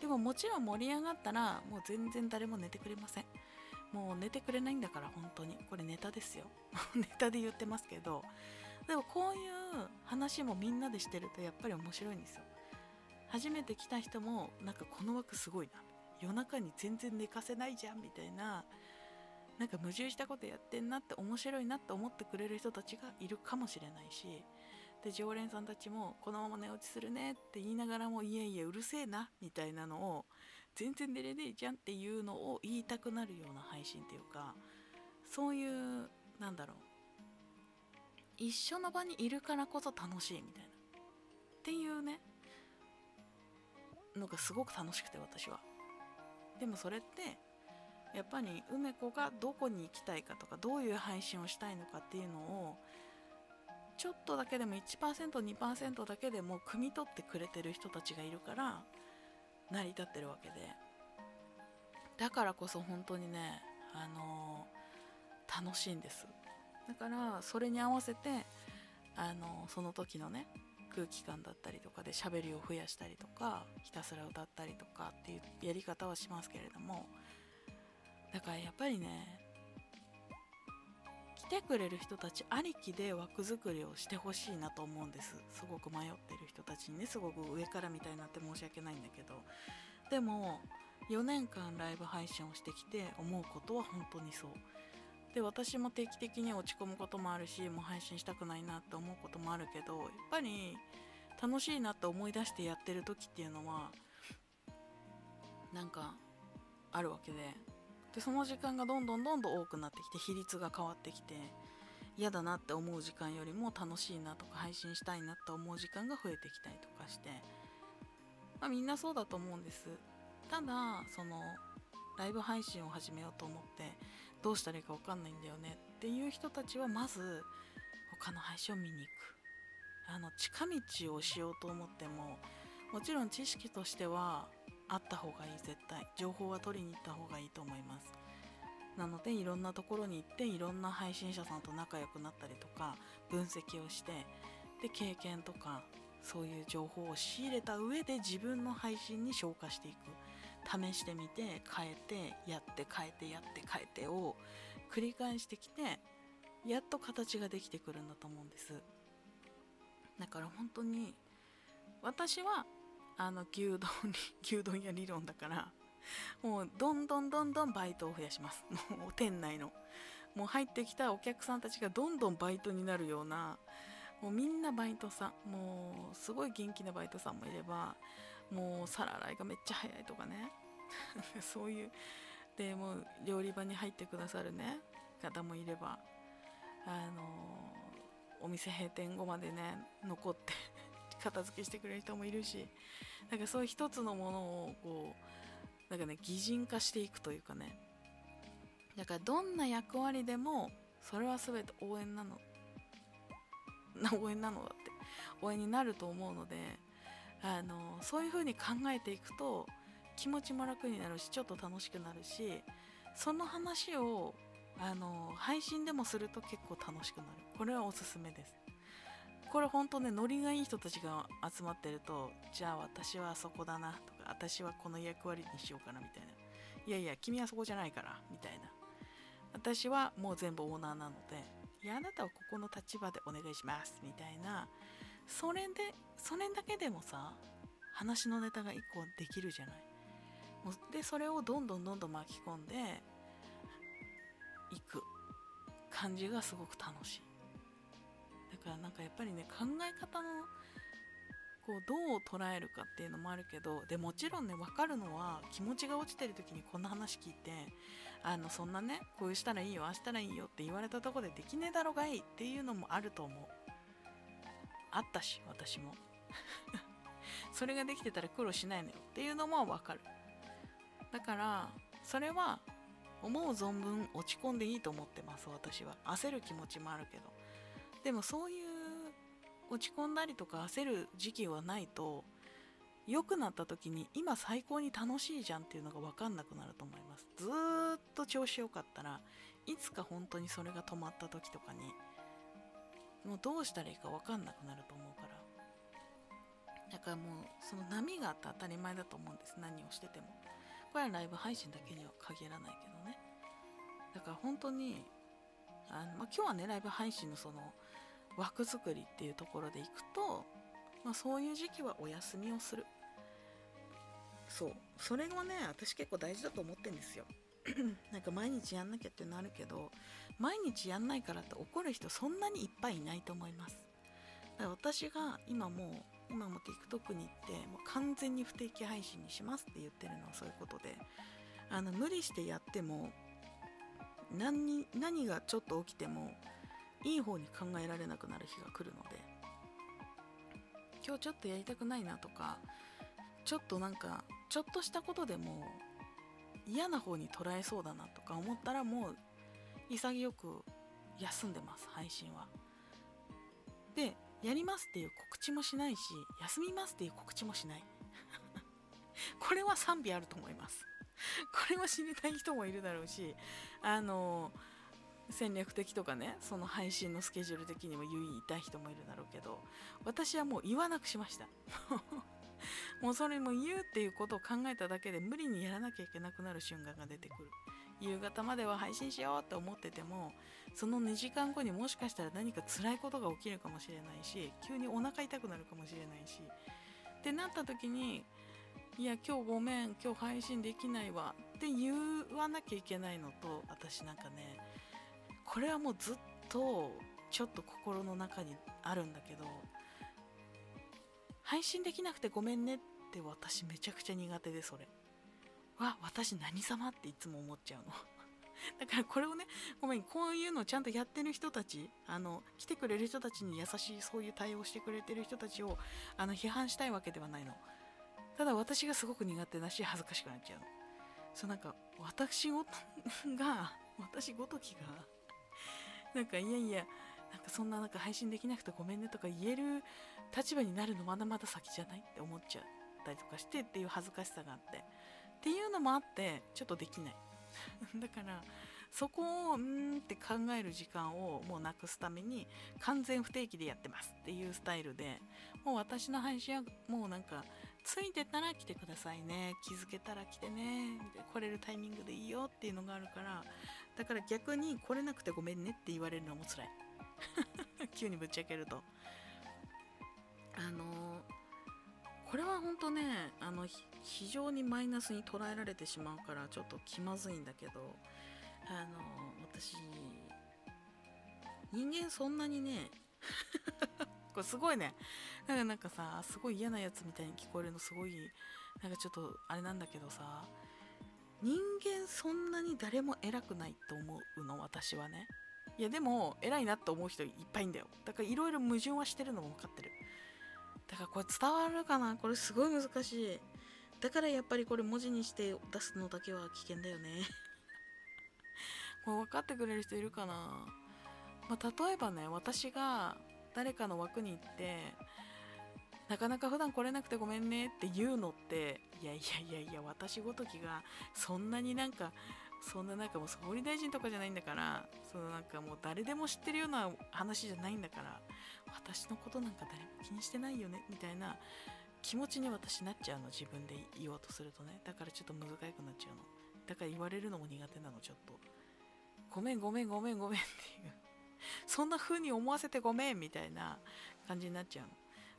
でももちろん盛り上がったらもう全然誰も寝てくれません。もう寝てくれないんだから本当に。これネタですよ。ネタで言ってますけど。でもこういう話もみんなでしてるとやっぱり面白いんですよ。初めて来た人もなんかこの枠すごいな。夜中に全然寝かせないじゃんみたいな。なんか矛盾したことやってんなって面白いなって思ってくれる人たちがいるかもしれないし。で常連さんたちもこのまま寝落ちするねって言いながらもいえいえうるせえなみたいなのを全然寝れねえじゃんっていうのを言いたくなるような配信っていうかそういうなんだろう。一緒の場にいるからこそ楽しいみたいな。っていうね。のがすごく楽しくて私は。でもそれってやっぱり梅子がどこに行きたいかとかどういう配信をしたいのかっていうのをちょっとだけでも 1%2% だけでも汲み取ってくれてる人たちがいるから成り立ってるわけで。だからこそ本当にねあのー、楽しいんです。だからそれに合わせてあのー、その時のね空気感だったりとかで喋りを増やしたりとかひたすら歌ったりとかっていうやり方はしますけれどもだからやっぱりね来てくれる人たちありきで枠作りをしてほしいなと思うんです。すごく迷ってる人たちにねすごく上からみたいになって申し訳ないんだけど。でも4年間ライブ配信をしてきて思うことは本当にそう。で私も定期的に落ち込むこともあるしもう配信したくないなって思うこともあるけどやっぱり楽しいなって思い出してやってる時っていうのはなんかあるわけで。でその時間がどんどんどんどん多くなってきて比率が変わってきて嫌だなって思う時間よりも楽しいなとか配信したいなって思う時間が増えてきたりとかして、まあ、みんなそうだと思うんです。ただそのライブ配信を始めようと思ってどうしたらいいか分かんないんだよねっていう人たちはまず他の配信を見に行く。あの近道をしようと思ってももちろん知識としてはあった方がいい絶対。情報は取りに行った方がいいと思います。なのでいろんなところに行っていろんな配信者さんと仲良くなったりとか分析をしてで経験とかそういう情報を仕入れた上で自分の配信に消化していく。試してみて変えてやって変えてやって変えてを繰り返してきてやっと形ができてくるんだと思うんです。だから本当に私はあの牛丼に 牛丼屋理論だからもうどんどんどんどんバイトを増やします。もう店内の。もう入ってきたお客さんたちがどんどんバイトになるようなもうみんなバイトさんもうすごい元気なバイトさんもいればもう皿洗いがめっちゃ早いとかね。そういうでもう料理場に入ってくださるね。方もいればあのお店閉店後までね残って 片付けしてくれる人もいるしなんかそういう一つのものをこうだかね擬人化していくというかね。だからどんな役割でもそれは全て応援なの。応援なのだって。応援になると思うのであのそういう風に考えていくと気持ちも楽になるしちょっと楽しくなるしその話をあの配信でもすると結構楽しくなる。これはおすすめです。これ本当ねノリがいい人たちが集まってるとじゃあ私はあそこだなとか私はこの役割にしようかなみたいな。いやいや君はそこじゃないからみたいな。私はもう全部オーナーなのでいやあなたはここの立場でお願いしますみたいなそれでそれだけでもさ話のネタが1個できるじゃない。でそれをどんどんどんどん巻き込んでいく。感じがすごく楽しい。だからなんかやっぱりね考え方のこうどう捉えるかっていうのもあるけどでもちろんね分かるのは気持ちが落ちてる時にこんな話聞いてあのそんなねこうしたらいいよああしたらいいよって言われたとこでできねえだろがいいっていうのもあると思う。あったし私も。それができてたら苦労しないのよ。っていうのも分かる。だからそれは思う存分落ち込んでいいと思ってます私は。焦る気持ちもあるけど。でもそういう落ち込んだりとか焦る時期はないと良くなった時に今最高に楽しいじゃんっていうのが分かんなくなると思います。ずっと調子良かったらいつか本当にそれが止まった時とかにもうどうしたらいいか分かんなくなると思うから。だからもうその波があって当たり前だと思うんです。何をしてても。これはライブ配信だけには限らないけどね。だから本当にあの、まあ、今日はねライブ配信のその枠作りっていうところでいくと、まあ、そういう時期はお休みをする。そう。それがね私結構大事だと思ってんですよ。なんか毎日やんなきゃってなるけど毎日やんないからって怒る人そんなにいっぱいいないと思います。だから私が今もう今も TikTok に行ってもう完全に不定期配信にしますって言ってるのはそういうことであの無理してやっても何何がちょっと起きてもいい方に考えられなくなる日が来るので今日ちょっとやりたくないなとかちょっとなんかちょっとしたことでも嫌な方に捉えそうだなとか思ったらもう潔く休んでます配信は。でやりますっていう告知もしないし休みますっていう告知もしない。これは賛否あると思います。これは知りたい人もいるだろうしあの戦略的とかねその配信のスケジュール的にも言いたい人もいるだろうけど私はもう言わなくしました。もうそれも言うっていうことを考えただけで無理にやらなきゃいけなくなる瞬間が出てくる。夕方までは配信しようって思っててもその2時間後にもしかしたら何か辛いことが起きるかもしれないし急にお腹痛くなるかもしれないし。ってなった時にいや今日ごめん今日配信できないわって言わなきゃいけないのと私なんかねこれはもうずっとちょっと心の中にあるんだけど配信できなくてごめんねって私めちゃくちゃ苦手でそれ。わ私何様っていつも思っちゃうの。だからこれをねごめんこういうのをちゃんとやってる人たちあの来てくれる人たちに優しいそういう対応してくれてる人たちをあの批判したいわけではないの。ただ私がすごく苦手だし恥ずかしくなっちゃうの。そうなんか私ごが私ごときがなんかいやいやなんかそんななんか配信できなくてごめんねとか言える立場になるのまだまだ先じゃないって思っちゃったりとかしてっていう恥ずかしさがあって。っていうのもあってちょっとできない。だからそこをうんって考える時間をもうなくすために完全不定期でやってますっていうスタイルでもう私の配信はもうなんかついてたら来てくださいね。気づけたら来てね。来れるタイミングでいいよっていうのがあるから。だから逆に来れなくてごめんねって言われるのも辛い。急にぶっちゃけると。あのこれは本当ねあの非常にマイナスに捉えられてしまうからちょっと気まずいんだけどあの私人間そんなにね これすごいね。なんかなんかさすごい嫌なやつみたいに聞こえるのすごいなんかちょっとあれなんだけどさ人間そんなに誰も偉くないと思うの私はね。いやでも偉いなって思う人いっぱいいんだよ。だからいろいろ矛盾はしてるのも分かってる。だからこれ伝わるかな？これすごい難しい。だからやっぱりこれ文字にして出すのだけは危険だよね。これ分かってくれる人いるかな、まあ、例えばね私が誰かの枠に行ってなかなか普段来れなくてごめんねって言うのっていやいやいやいや私ごときがそんなになんかそんななんかもう総理大臣とかじゃないんだからそのなんかもう誰でも知ってるような話じゃないんだから私のことなんか誰も気にしてないよねみたいな気持ちに私なっちゃうの自分で言おうとするとね。だからちょっと難しくなっちゃうの。だから言われるのも苦手なのちょっと。ごめんごめんごめんごめんっていう。そんな風に思わせてごめんみたいな感じになっちゃうの。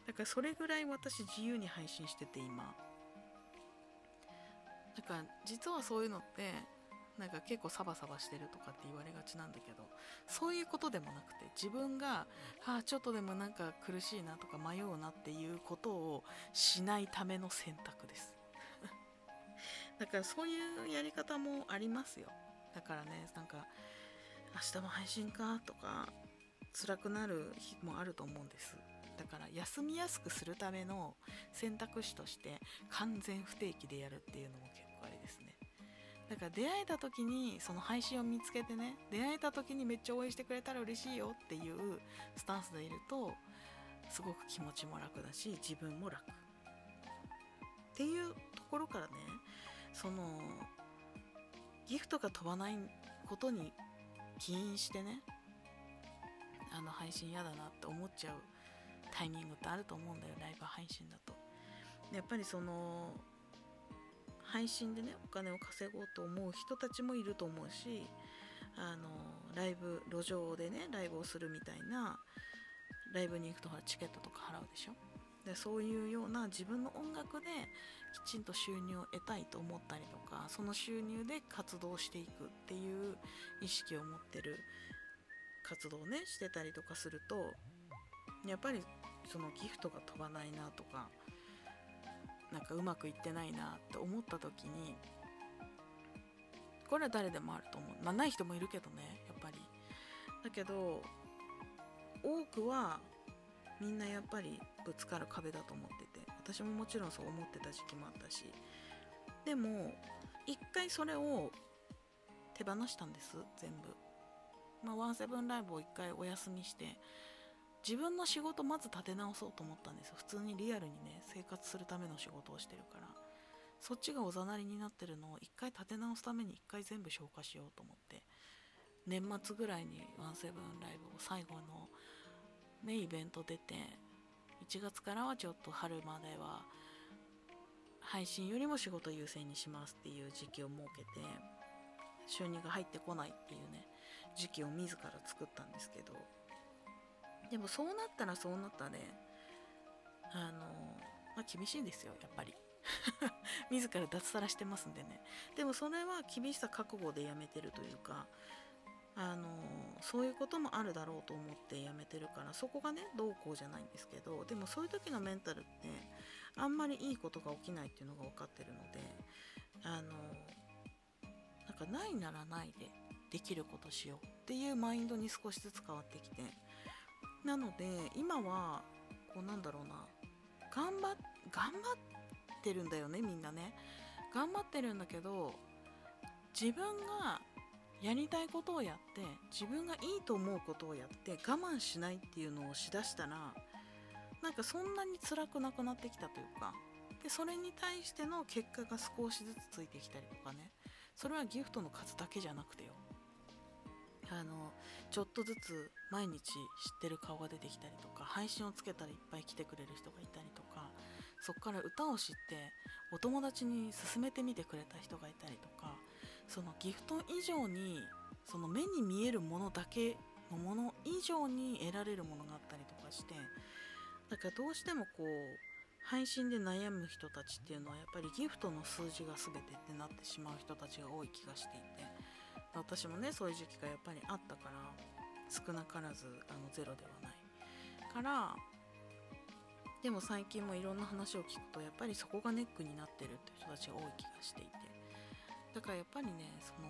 だからそれぐらい私自由に配信してて今。だから実はそういうのってなんか結構サバサバしてるとかって言われがちなんだけどそういうことでもなくて自分が、ああちょっとでもなんか苦しいなとか迷うなっていうことをしないための選択です。だからそういうやり方もありますよ。だからねなんか明日も配信かとか辛くなる日もあると思うんです。だから休みやすくするための選択肢として完全不定期でやるっていうのも結構ありですね。だから出会えた時にその配信を見つけてね出会えた時にめっちゃ応援してくれたら嬉しいよっていうスタンスでいるとすごく気持ちも楽だし自分も楽。っていうところからねそのギフトが飛ばないことに起因してねあの配信嫌だなって思っちゃうタイミングってあると思うんだよライブ配信だと。やっぱりその配信でねお金を稼ごうと思う人たちもいると思うしあのライブ路上でねライブをするみたいなライブに行くとほらチケットとか払うでしょ？でそういうような自分の音楽できちんと収入を得たいと思ったりとかその収入で活動していくっていう意識を持ってる活動をねしてたりとかするとやっぱりそのギフトが飛ばないなとかなんかうまくいってないなって思った時にこれは誰でもあると思う。まあない人もいるけどねやっぱり。だけど多くはみんなやっぱりぶつかる壁だと思ってて私ももちろんそう思ってた時期もあったし。でも一回それを手放したんです全部。まあワンセブンライブを一回お休みして自分の仕事まず立て直そうと思ったんですよ。普通にリアルにね生活するための仕事をしてるから。そっちがおざなりになってるのを一回立て直すために一回全部消化しようと思って。年末ぐらいにワンセブンライブを最後のねイベント出て1月からはちょっと春までは配信よりも仕事優先にしますっていう時期を設けて収入が入ってこないっていうね時期を自ら作ったんですけど。でもそうなったらそうなったで、あの、まあ、厳しいんですよ、やっぱり。自ら脱サラしてますんでね。でもそれは厳しさ覚悟でやめてるというか、あのそういうこともあるだろうと思ってやめてるからそこがねどうこうじゃないんですけどでもそういう時のメンタルってあんまりいいことが起きないっていうのが分かってるのであのなんかないならないでできることしようっていうマインドに少しずつ変わってきてなので今はこうなんだろうな。頑張頑張ってるんだよねみんなね。頑張ってるんだけど自分がやりたいことをやって自分がいいと思うことをやって我慢しないっていうのをしだしたらなんかそんなに辛くなくなってきたというかでそれに対しての結果が少しずつついてきたりとかね。それはギフトの数だけじゃなくてよ。あのちょっとずつ毎日知ってる顔が出てきたりとか配信をつけたらいっぱい来てくれる人がいたりとかそこから歌を知ってお友達に勧めてみてくれた人がいたりとかそのギフト以上にその目に見えるものだけのもの以上に得られるものがあったりとかしてだからどうしてもこう配信で悩む人たちっていうのはやっぱりギフトの数字が全てってなってしまう人たちが多い気がしていて私もねそういう時期がやっぱりあったから少なからずあのゼロではない。からでも最近もいろんな話を聞くとやっぱりそこがネックになってるって人たちが多い気がしていて。だからやっぱりねその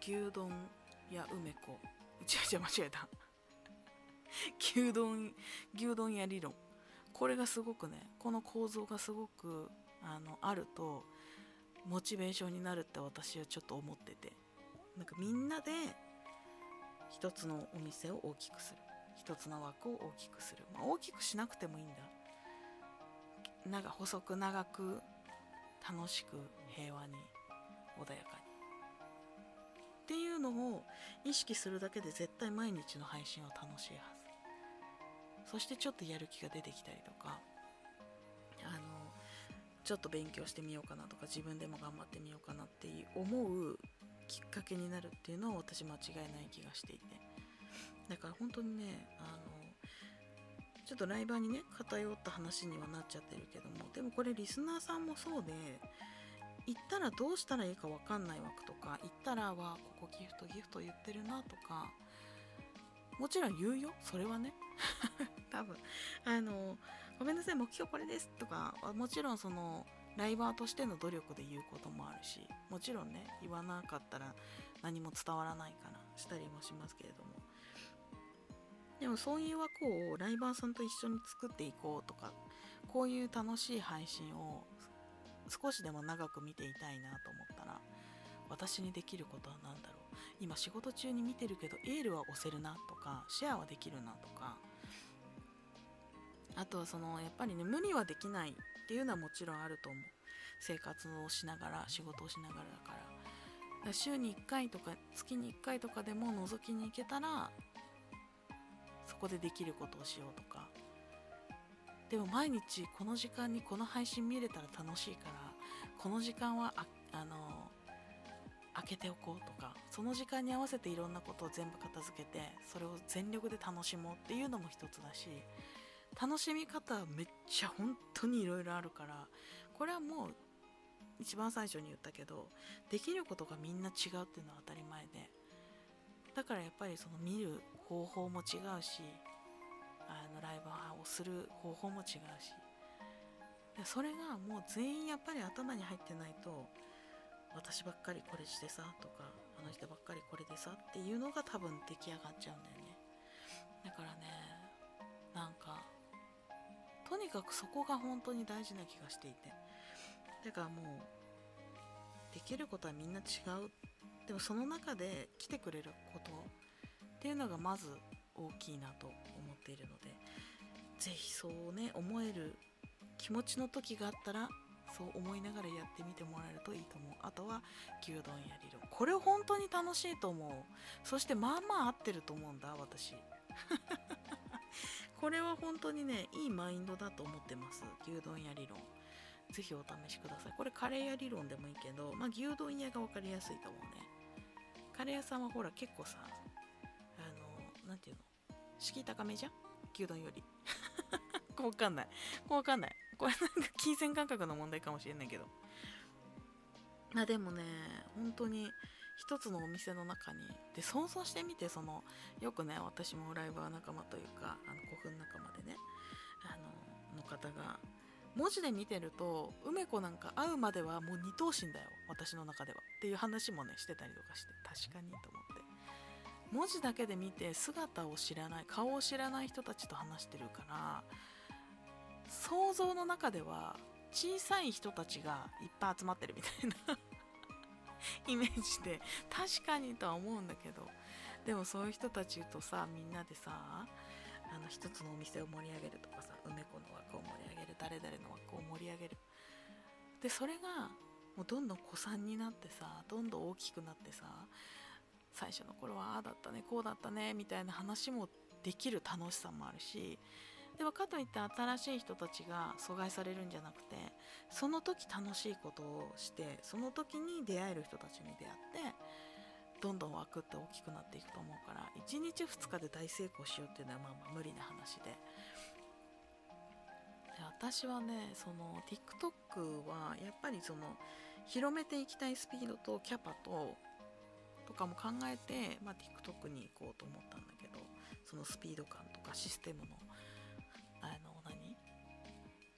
牛丼や梅子。違う違う間違えた。牛丼牛丼屋理論。これがすごくねこの構造がすごくあのあるとモチベーションになるって私はちょっと思ってて。なんかみんなで一つのお店を大きくする。一つの枠を大きくする、まあ、大きくしなくてもいいんだ。なんか細く長く楽しく平和に穏やかに。っていうのを意識するだけで絶対毎日の配信は楽しいはず。そしてちょっとやる気が出てきたりとか。ちょっと勉強してみようかなとか自分でも頑張ってみようかなっていう思うきっかけになるっていうのは私間違いない気がしていて。だから本当にねあのちょっとライバーにね偏った話にはなっちゃってるけどもでもこれリスナーさんもそうで行ったらどうしたらいいか分かんない枠とか行ったらはここギフトギフト言ってるなとかもちろん言うよ。それはね。多分。あのごめんなさい目標これですとかもちろんそのライバーとしての努力で言うこともあるしもちろんね言わなかったら何も伝わらないからしたりもしますけれども。でもそういう枠をライバーさんと一緒に作っていこうとかこういう楽しい配信を少しでも長く見ていたいなと思ったら私にできることは何だろう。今仕事中に見てるけどエールは押せるなとかシェアはできるなとか。あとはそのやっぱりね無理はできないっていうのはもちろんあると思う。生活をしながら仕事をしながらだから。週に1回とか月に1回とかでも覗きに行けたらそこでできることをしようとか。でも毎日この時間にこの配信見れたら楽しいからこの時間はああの開けておこうとかその時間に合わせていろんなことを全部片付けてそれを全力で楽しもうっていうのも一つだし楽しみ方はめっちゃ本当にいろいろあるからこれはもう一番最初に言ったけどできることがみんな違うっていうのは当たり前でだからやっぱりその見る方法も違うしあのライブをする方法も違うしそれがもう全員やっぱり頭に入ってないと私ばっかりこれしてさとかあの人ばっかりこれでさっていうのが多分出来上がっちゃうんだよね。だからねなんかとにかくそこが本当に大事な気がしていて。だからもうできることはみんな違う。でもその中で来てくれることっていうのがまず大きいなと思っているので是非そうね思える気持ちの時があったらそう思いながらやってみてもらえるといいと思う。あとは牛丼や理論これ本当に楽しいと思う。そしてまあまあ合ってると思うんだ私。これは本当にねいいマインドだと思ってます。牛丼屋理論ぜひお試しください。これカレー屋理論でもいいけど、まあ、牛丼屋が分かりやすいと思うね。カレー屋さんはほら結構さあの何ていうの？敷居高めじゃん？牛丼より。こう分かんない。こう分かんない。これなんか金銭感覚の問題かもしれないけど。まあでもね本当に一つのお店の中にで想像してみてそのよくね私もライバー仲間というかあの古墳仲間でねあのの方が文字で見てると梅子なんか会うまではもう二等身だよ私の中では。っていう話もねしてたりとかして確かにと思って。文字だけで見て姿を知らない顔を知らない人たちと話してるから想像の中では小さい人たちがいっぱい集まってるみたいな イメージで確かにとは思うんだけどでもそういう人たちとさみんなでさあの一つのお店を盛り上げるとかさ梅子の枠を盛り上げる誰々の枠を盛り上げる。でそれがもうどんどん古参になってさどんどん大きくなってさ最初の頃はああだったねこうだったねみたいな話もできる楽しさもあるしでもかといって新しい人たちが阻害されるんじゃなくてその時楽しいことをしてその時に出会える人たちに出会ってどんどん枠って大きくなっていくと思うから1日2日で大成功しようっていうのはまあまあ無理な話で。で私はねその TikTok はやっぱりその広めていきたいスピードとキャパととかも考えて、まあ、TikTok に行こうと思ったんだけどそのスピード感とかシステムのあの何？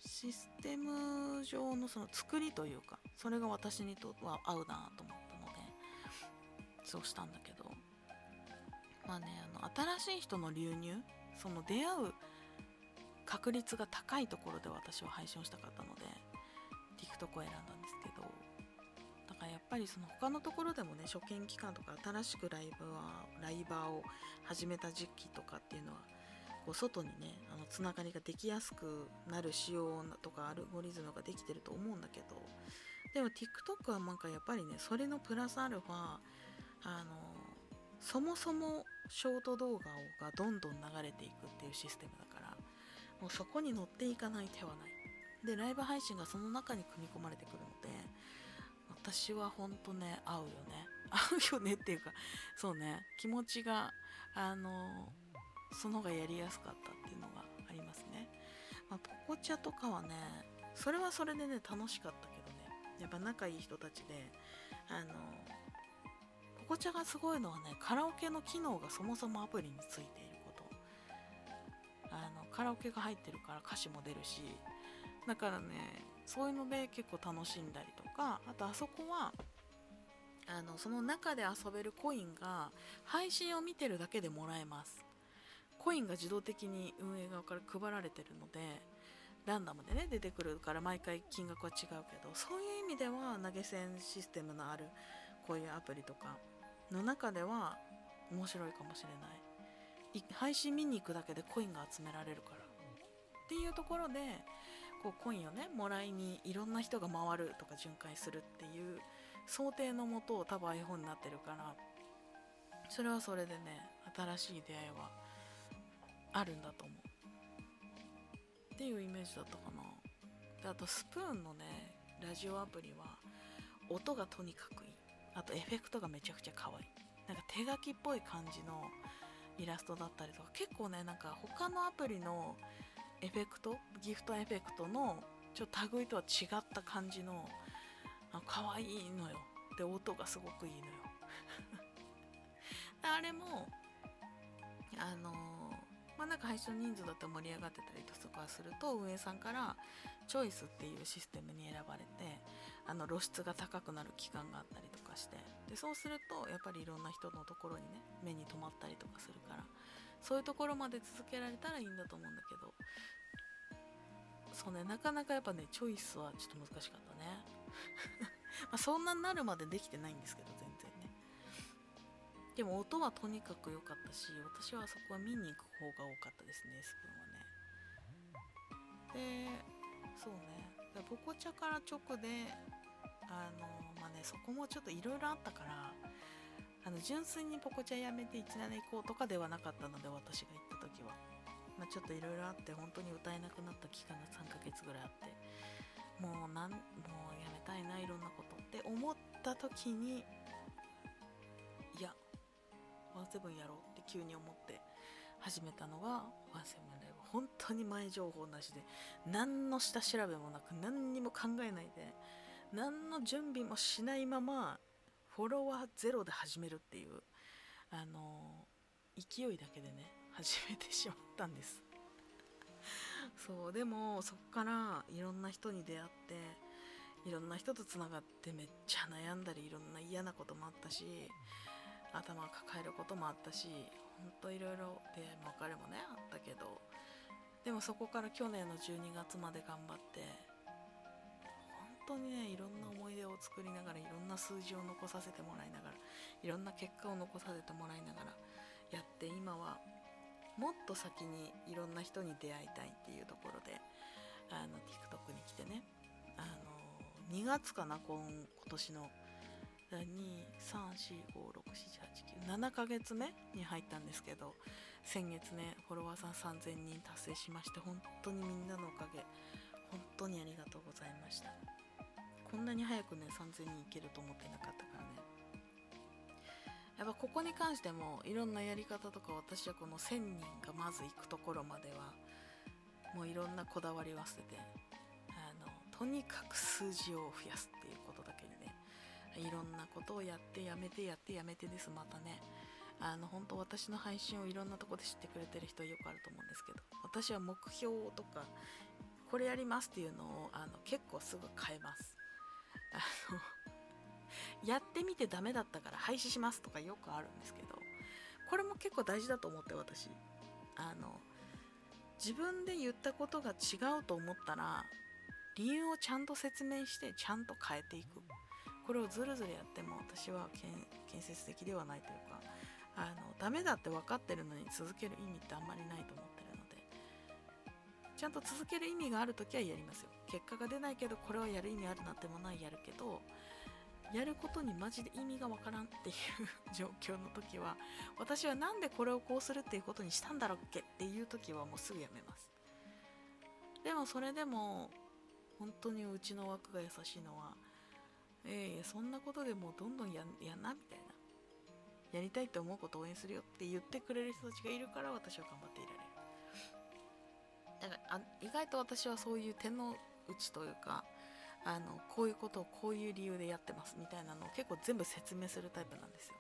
システム上のその作りというかそれが私にとは合うなと思ったのでそうしたんだけど。まあねあの新しい人の流入その出会う確率が高いところで私は配信をしたかったので TikTok を選んだんですけど。だからやっぱりその他のところでもね初見期間とか新しくライブはライバーを始めた時期とかっていうのはこう外にねあのつながりができやすくなる仕様とかアルゴリズムができてると思うんだけどでも TikTok はなんかやっぱりねそれのプラスアルファあのそもそもショート動画がどんどん流れていくっていうシステムだからもうそこに乗っていかない手はない。でライブ配信がその中に組み込まれてくるので私はほんとね合うよね。合うよねっていうかそうね気持ちがあのその方がやりやすかったっていうのがありますね、まあ、ポコチャとかはねそれはそれでね楽しかったけどね。やっぱ仲いい人たちであのポコチャがすごいのはねカラオケの機能がそもそもアプリについていること。あのカラオケが入ってるから歌詞も出るし。だからねそういうので結構楽しんだりとかあとあそこはあのその中で遊べるコインが配信を見てるだけでもらえます。コインが自動的に運営側から配られてるのでランダムでね出てくるから毎回金額は違うけどそういう意味では投げ銭システムのあるこういうアプリとかの中では面白いかもしれない。配信見に行くだけでコインが集められるから。っていうところでこうコインをねもらいにいろんな人が回るとか巡回するっていう想定のもと多分 iPhone になってるからそれはそれでね新しい出会いはあるんだと思う。っていうイメージだったかな。であとスプーンのねラジオアプリは音がとにかくいい。あとエフェクトがめちゃくちゃ可愛い。なんか手書きっぽい感じのイラストだったりとか。結構ねなんか他のアプリのエフェクトギフトエフェクトのちょっと類とは違った感じのあ可愛いのよ。で音がすごくいいのよ。あれもあのーまあ、なんか配信人数だと盛り上がってたりとかすると運営さんからチョイスっていうシステムに選ばれてあの露出が高くなる期間があったりとかしてでそうするとやっぱりいろんな人のところにね目に留まったりとかするからそういうところまで続けられたらいいんだと思うんだけどそうねなかなかやっぱねチョイスはちょっと難しかったね。まそんなになるまでできてないんですけど全然。でも音はとにかく良かったし私はそこは見に行く方が多かったですねスプーンはね。でそうね。ポコチャから直であのまあねそこもちょっといろいろあったからあの純粋にポコチャやめて17行こうとかではなかったので私が行った時は、まあ、ちょっといろいろあって本当に歌えなくなった期間が3ヶ月ぐらいあって。もうなんもうやめたいないろんなことって思った時にワンセブンやろうって急に思って始めたのがワンセブンライブ。本当に前情報なしで何の下調べもなく何にも考えないで何の準備もしないままフォロワーゼロで始めるっていうあの勢いだけでね始めてしまったんです。そうでもそっからいろんな人に出会っていろんな人とつながってめっちゃ悩んだりいろんな嫌なこともあったし頭抱えることもあったしほんといろいろ出会いも別れもねあったけどでもそこから去年の12月まで頑張って本当にねいろんな思い出を作りながらいろんな数字を残させてもらいながらいろんな結果を残させてもらいながらやって今はもっと先にいろんな人に出会いたいっていうところであの TikTok に来てねあの2月かな今今年の23456789ヶ月目に入ったんですけど先月ねフォロワーさん3000人達成しまして本当にみんなのおかげ。本当にありがとうございました。こんなに早くね3000人いけると思ってなかったからね。やっぱここに関してもいろんなやり方とか私はこの1000人がまず行くところまではもういろんなこだわりは捨ててあのとにかく数字を増やすっていうろんなことをやってやめてやってやめてです。またね。あの本当私の配信をいろんなとこで知ってくれてる人はよくあると思うんですけど。私は目標とかこれやりますっていうのをあの結構すぐ変えます。あの やってみてダメだったから廃止しますとかよくあるんですけどこれも結構大事だと思って私。あの自分で言ったことが違うと思ったら理由をちゃんと説明してちゃんと変えていく。これをずるずるやっても私は建設的ではないというかあのダメだって分かってるのに続ける意味ってあんまりないと思ってるのでちゃんと続ける意味がある時はやりますよ。結果が出ないけどこれはやる意味あるなってもないやるけどやることにマジで意味がわからんっていう 状況の時は私は何でこれをこうするっていうことにしたんだろうっけっていう時はもうすぐやめます。でもそれでも本当にうちの枠が優しいのはえー、そんなことでもうどんどんややんなみたいな。やりたいって思うこと応援するよって言ってくれる人たちがいるから私は頑張っていられる。だからあ意外と私はそういう手の内というかあのこういうことをこういう理由でやってますみたいなのを結構全部説明するタイプなんですよ。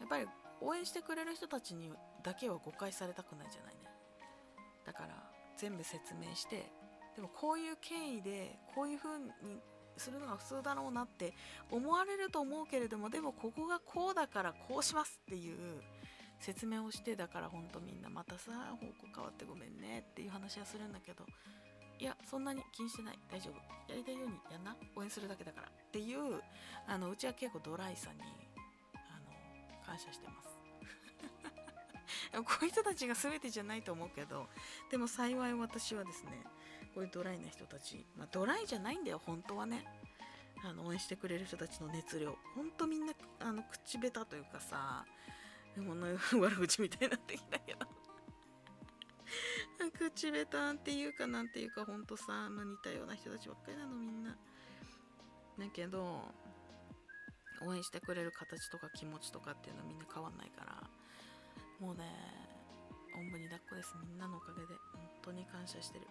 やっぱり応援してくれる人たちにだけは誤解されたくないじゃないね。だから全部説明してでもこういう経緯でこういう風にするのが普通だろうなって思われると思うけれどもでもここがこうだからこうしますっていう説明をしてだからほんとみんなまたさ方向変わってごめんねっていう話はするんだけどいやそんなに気にしてない。大丈夫。やりたいようにやんな。応援するだけだからっていうあのうちは結構ドライさにあの感謝してます。こういう人たちが全てじゃないと思うけどでも幸い私はですねこういうドライな人たち、まあ、ドライじゃないんだよ。本当はね。あの応援してくれる人たちの熱量。ほんとみんなあの口下手というかさ。もの悪口みたいになってきたけど。口下手っていうかなんていうかほんとさ、まあ、似たような人たちばっかりなのみんな。だけど応援してくれる形とか気持ちとかっていうのはみんな変わんないから。もうねおんぶに抱っこです。みんなのおかげで。本当に感謝してる。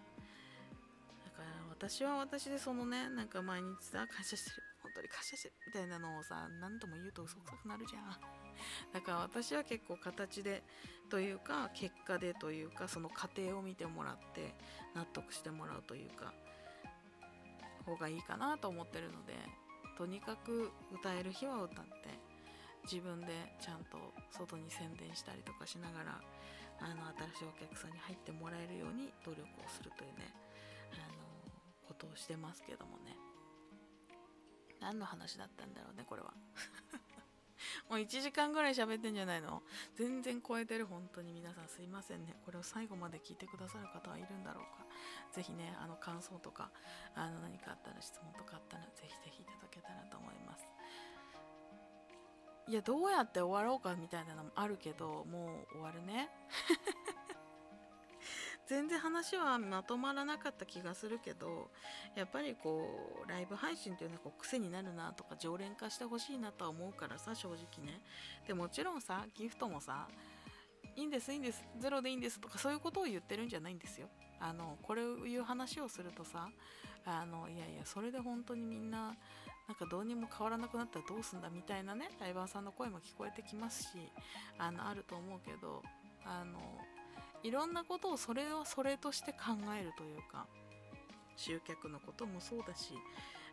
から私は私でそのねなんか毎日さ感謝してる。本当に感謝してるみたいなのをさ何度も言うと嘘くさくなるじゃん。だから私は結構形でというか結果でというかその過程を見てもらって納得してもらうというか方がいいかなと思ってるのでとにかく歌える日は歌って自分でちゃんと外に宣伝したりとかしながらあの新しいお客さんに入ってもらえるように努力をするというねあのことをしてますけどもね。何の話だったんだろうねこれは。もう1時間ぐらい喋ってんじゃないの？全然超えてる本当に。皆さんすいませんね。これを最後まで聞いてくださる方はいるんだろうか。ぜひねあの感想とかあの何かあったら質問とかあったらぜひぜひいただけたらと思います。いやどうやって終わろうかみたいなのもあるけどもう終わるね。全然話はまとまらなかった気がするけどやっぱりこうライブ配信っていうのはこう癖になるなとか常連化してほしいなとは思うからさ正直ね。でもちろんさギフトもさいいんですいいんですゼロでいいんですとかそういうことを言ってるんじゃないんですよ。あのこれを言う話をするとさあのいやいやそれで本当にみんななんかどうにも変わらなくなったらどうすんだみたいなねライバーさんの声も聞こえてきますしあのあると思うけどあのいろんなことをそれはそれとして考えるというか集客のこともそうだし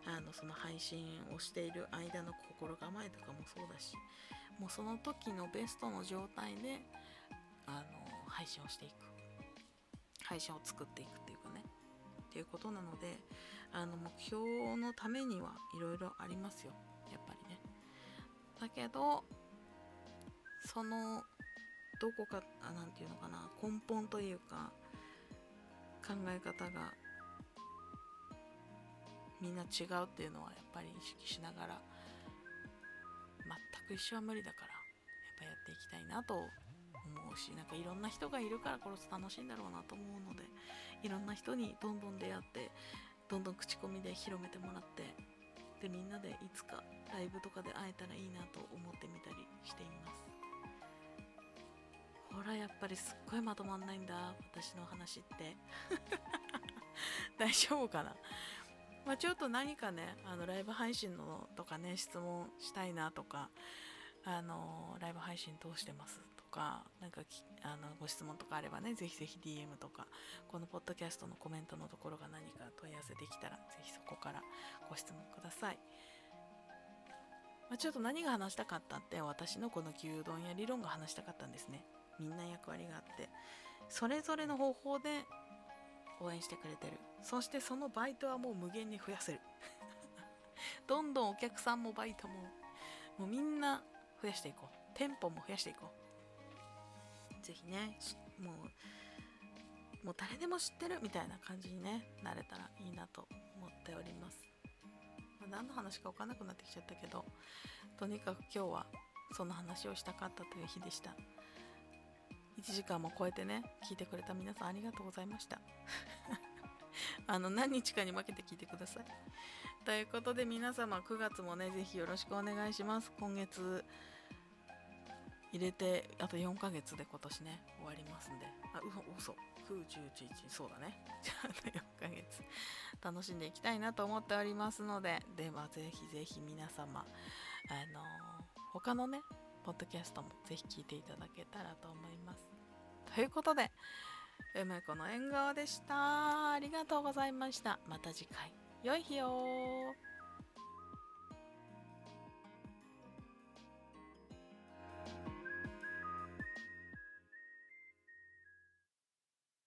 あのその配信をしている間の心構えとかもそうだしもうその時のベストの状態であの配信をしていく。配信を作っていくっていうかね。っていうことなのであの目標のためにはいろいろありますよ。やっぱりね。だけどそのどこか何て言うのかな根本というか考え方がみんな違うっていうのはやっぱり意識しながら全く一緒は無理だからやっぱやっていきたいなと思うしなんかいろんな人がいるからこそ楽しいんだろうなと思うのでいろんな人にどんどん出会ってどんどん口コミで広めてもらってでみんなでいつかライブとかで会えたらいいなと思ってみたりしています。ほらやっぱりすっごいまとまんないんだ私の話って。大丈夫かな？まあ、ちょっと何かねあのライブ配信のとかね質問したいなとかあのライブ配信通してますとかなんかあのご質問とかあればねぜひぜひ DM とかこのポッドキャストのコメントのところが何か問い合わせできたらぜひそこからご質問ください、まあ、ちょっと何が話したかったって私のこの牛丼や理論が話したかったんですね。みんな役割があってそれぞれの方法で応援してくれてる。そしてそのバイトはもう無限に増やせる。どんどんお客さんもバイトももうみんな増やしていこう。店舗も増やしていこう。ぜひねもうもう誰でも知ってるみたいな感じにねなれたらいいなと思っております、まあ、何の話か分かんなくなってきちゃったけどとにかく今日はその話をしたかったという日でした。1時間も超えてね聞いてくれた皆さんありがとうございました。あの何日かに分けて聞いてください。ということで皆様9月もねぜひよろしくお願いします。今月入れてあと4ヶ月で今年ね終わりますんで。あ嘘嘘。9 10 11そうだね。じゃあ4ヶ月。楽しんでいきたいなと思っておりますので。ではぜひぜひ皆様あの、他のねポッドキャストもぜひ聞いていただけたらと思います。ということで梅子の縁側でした。ありがとうございました。また次回。良い日を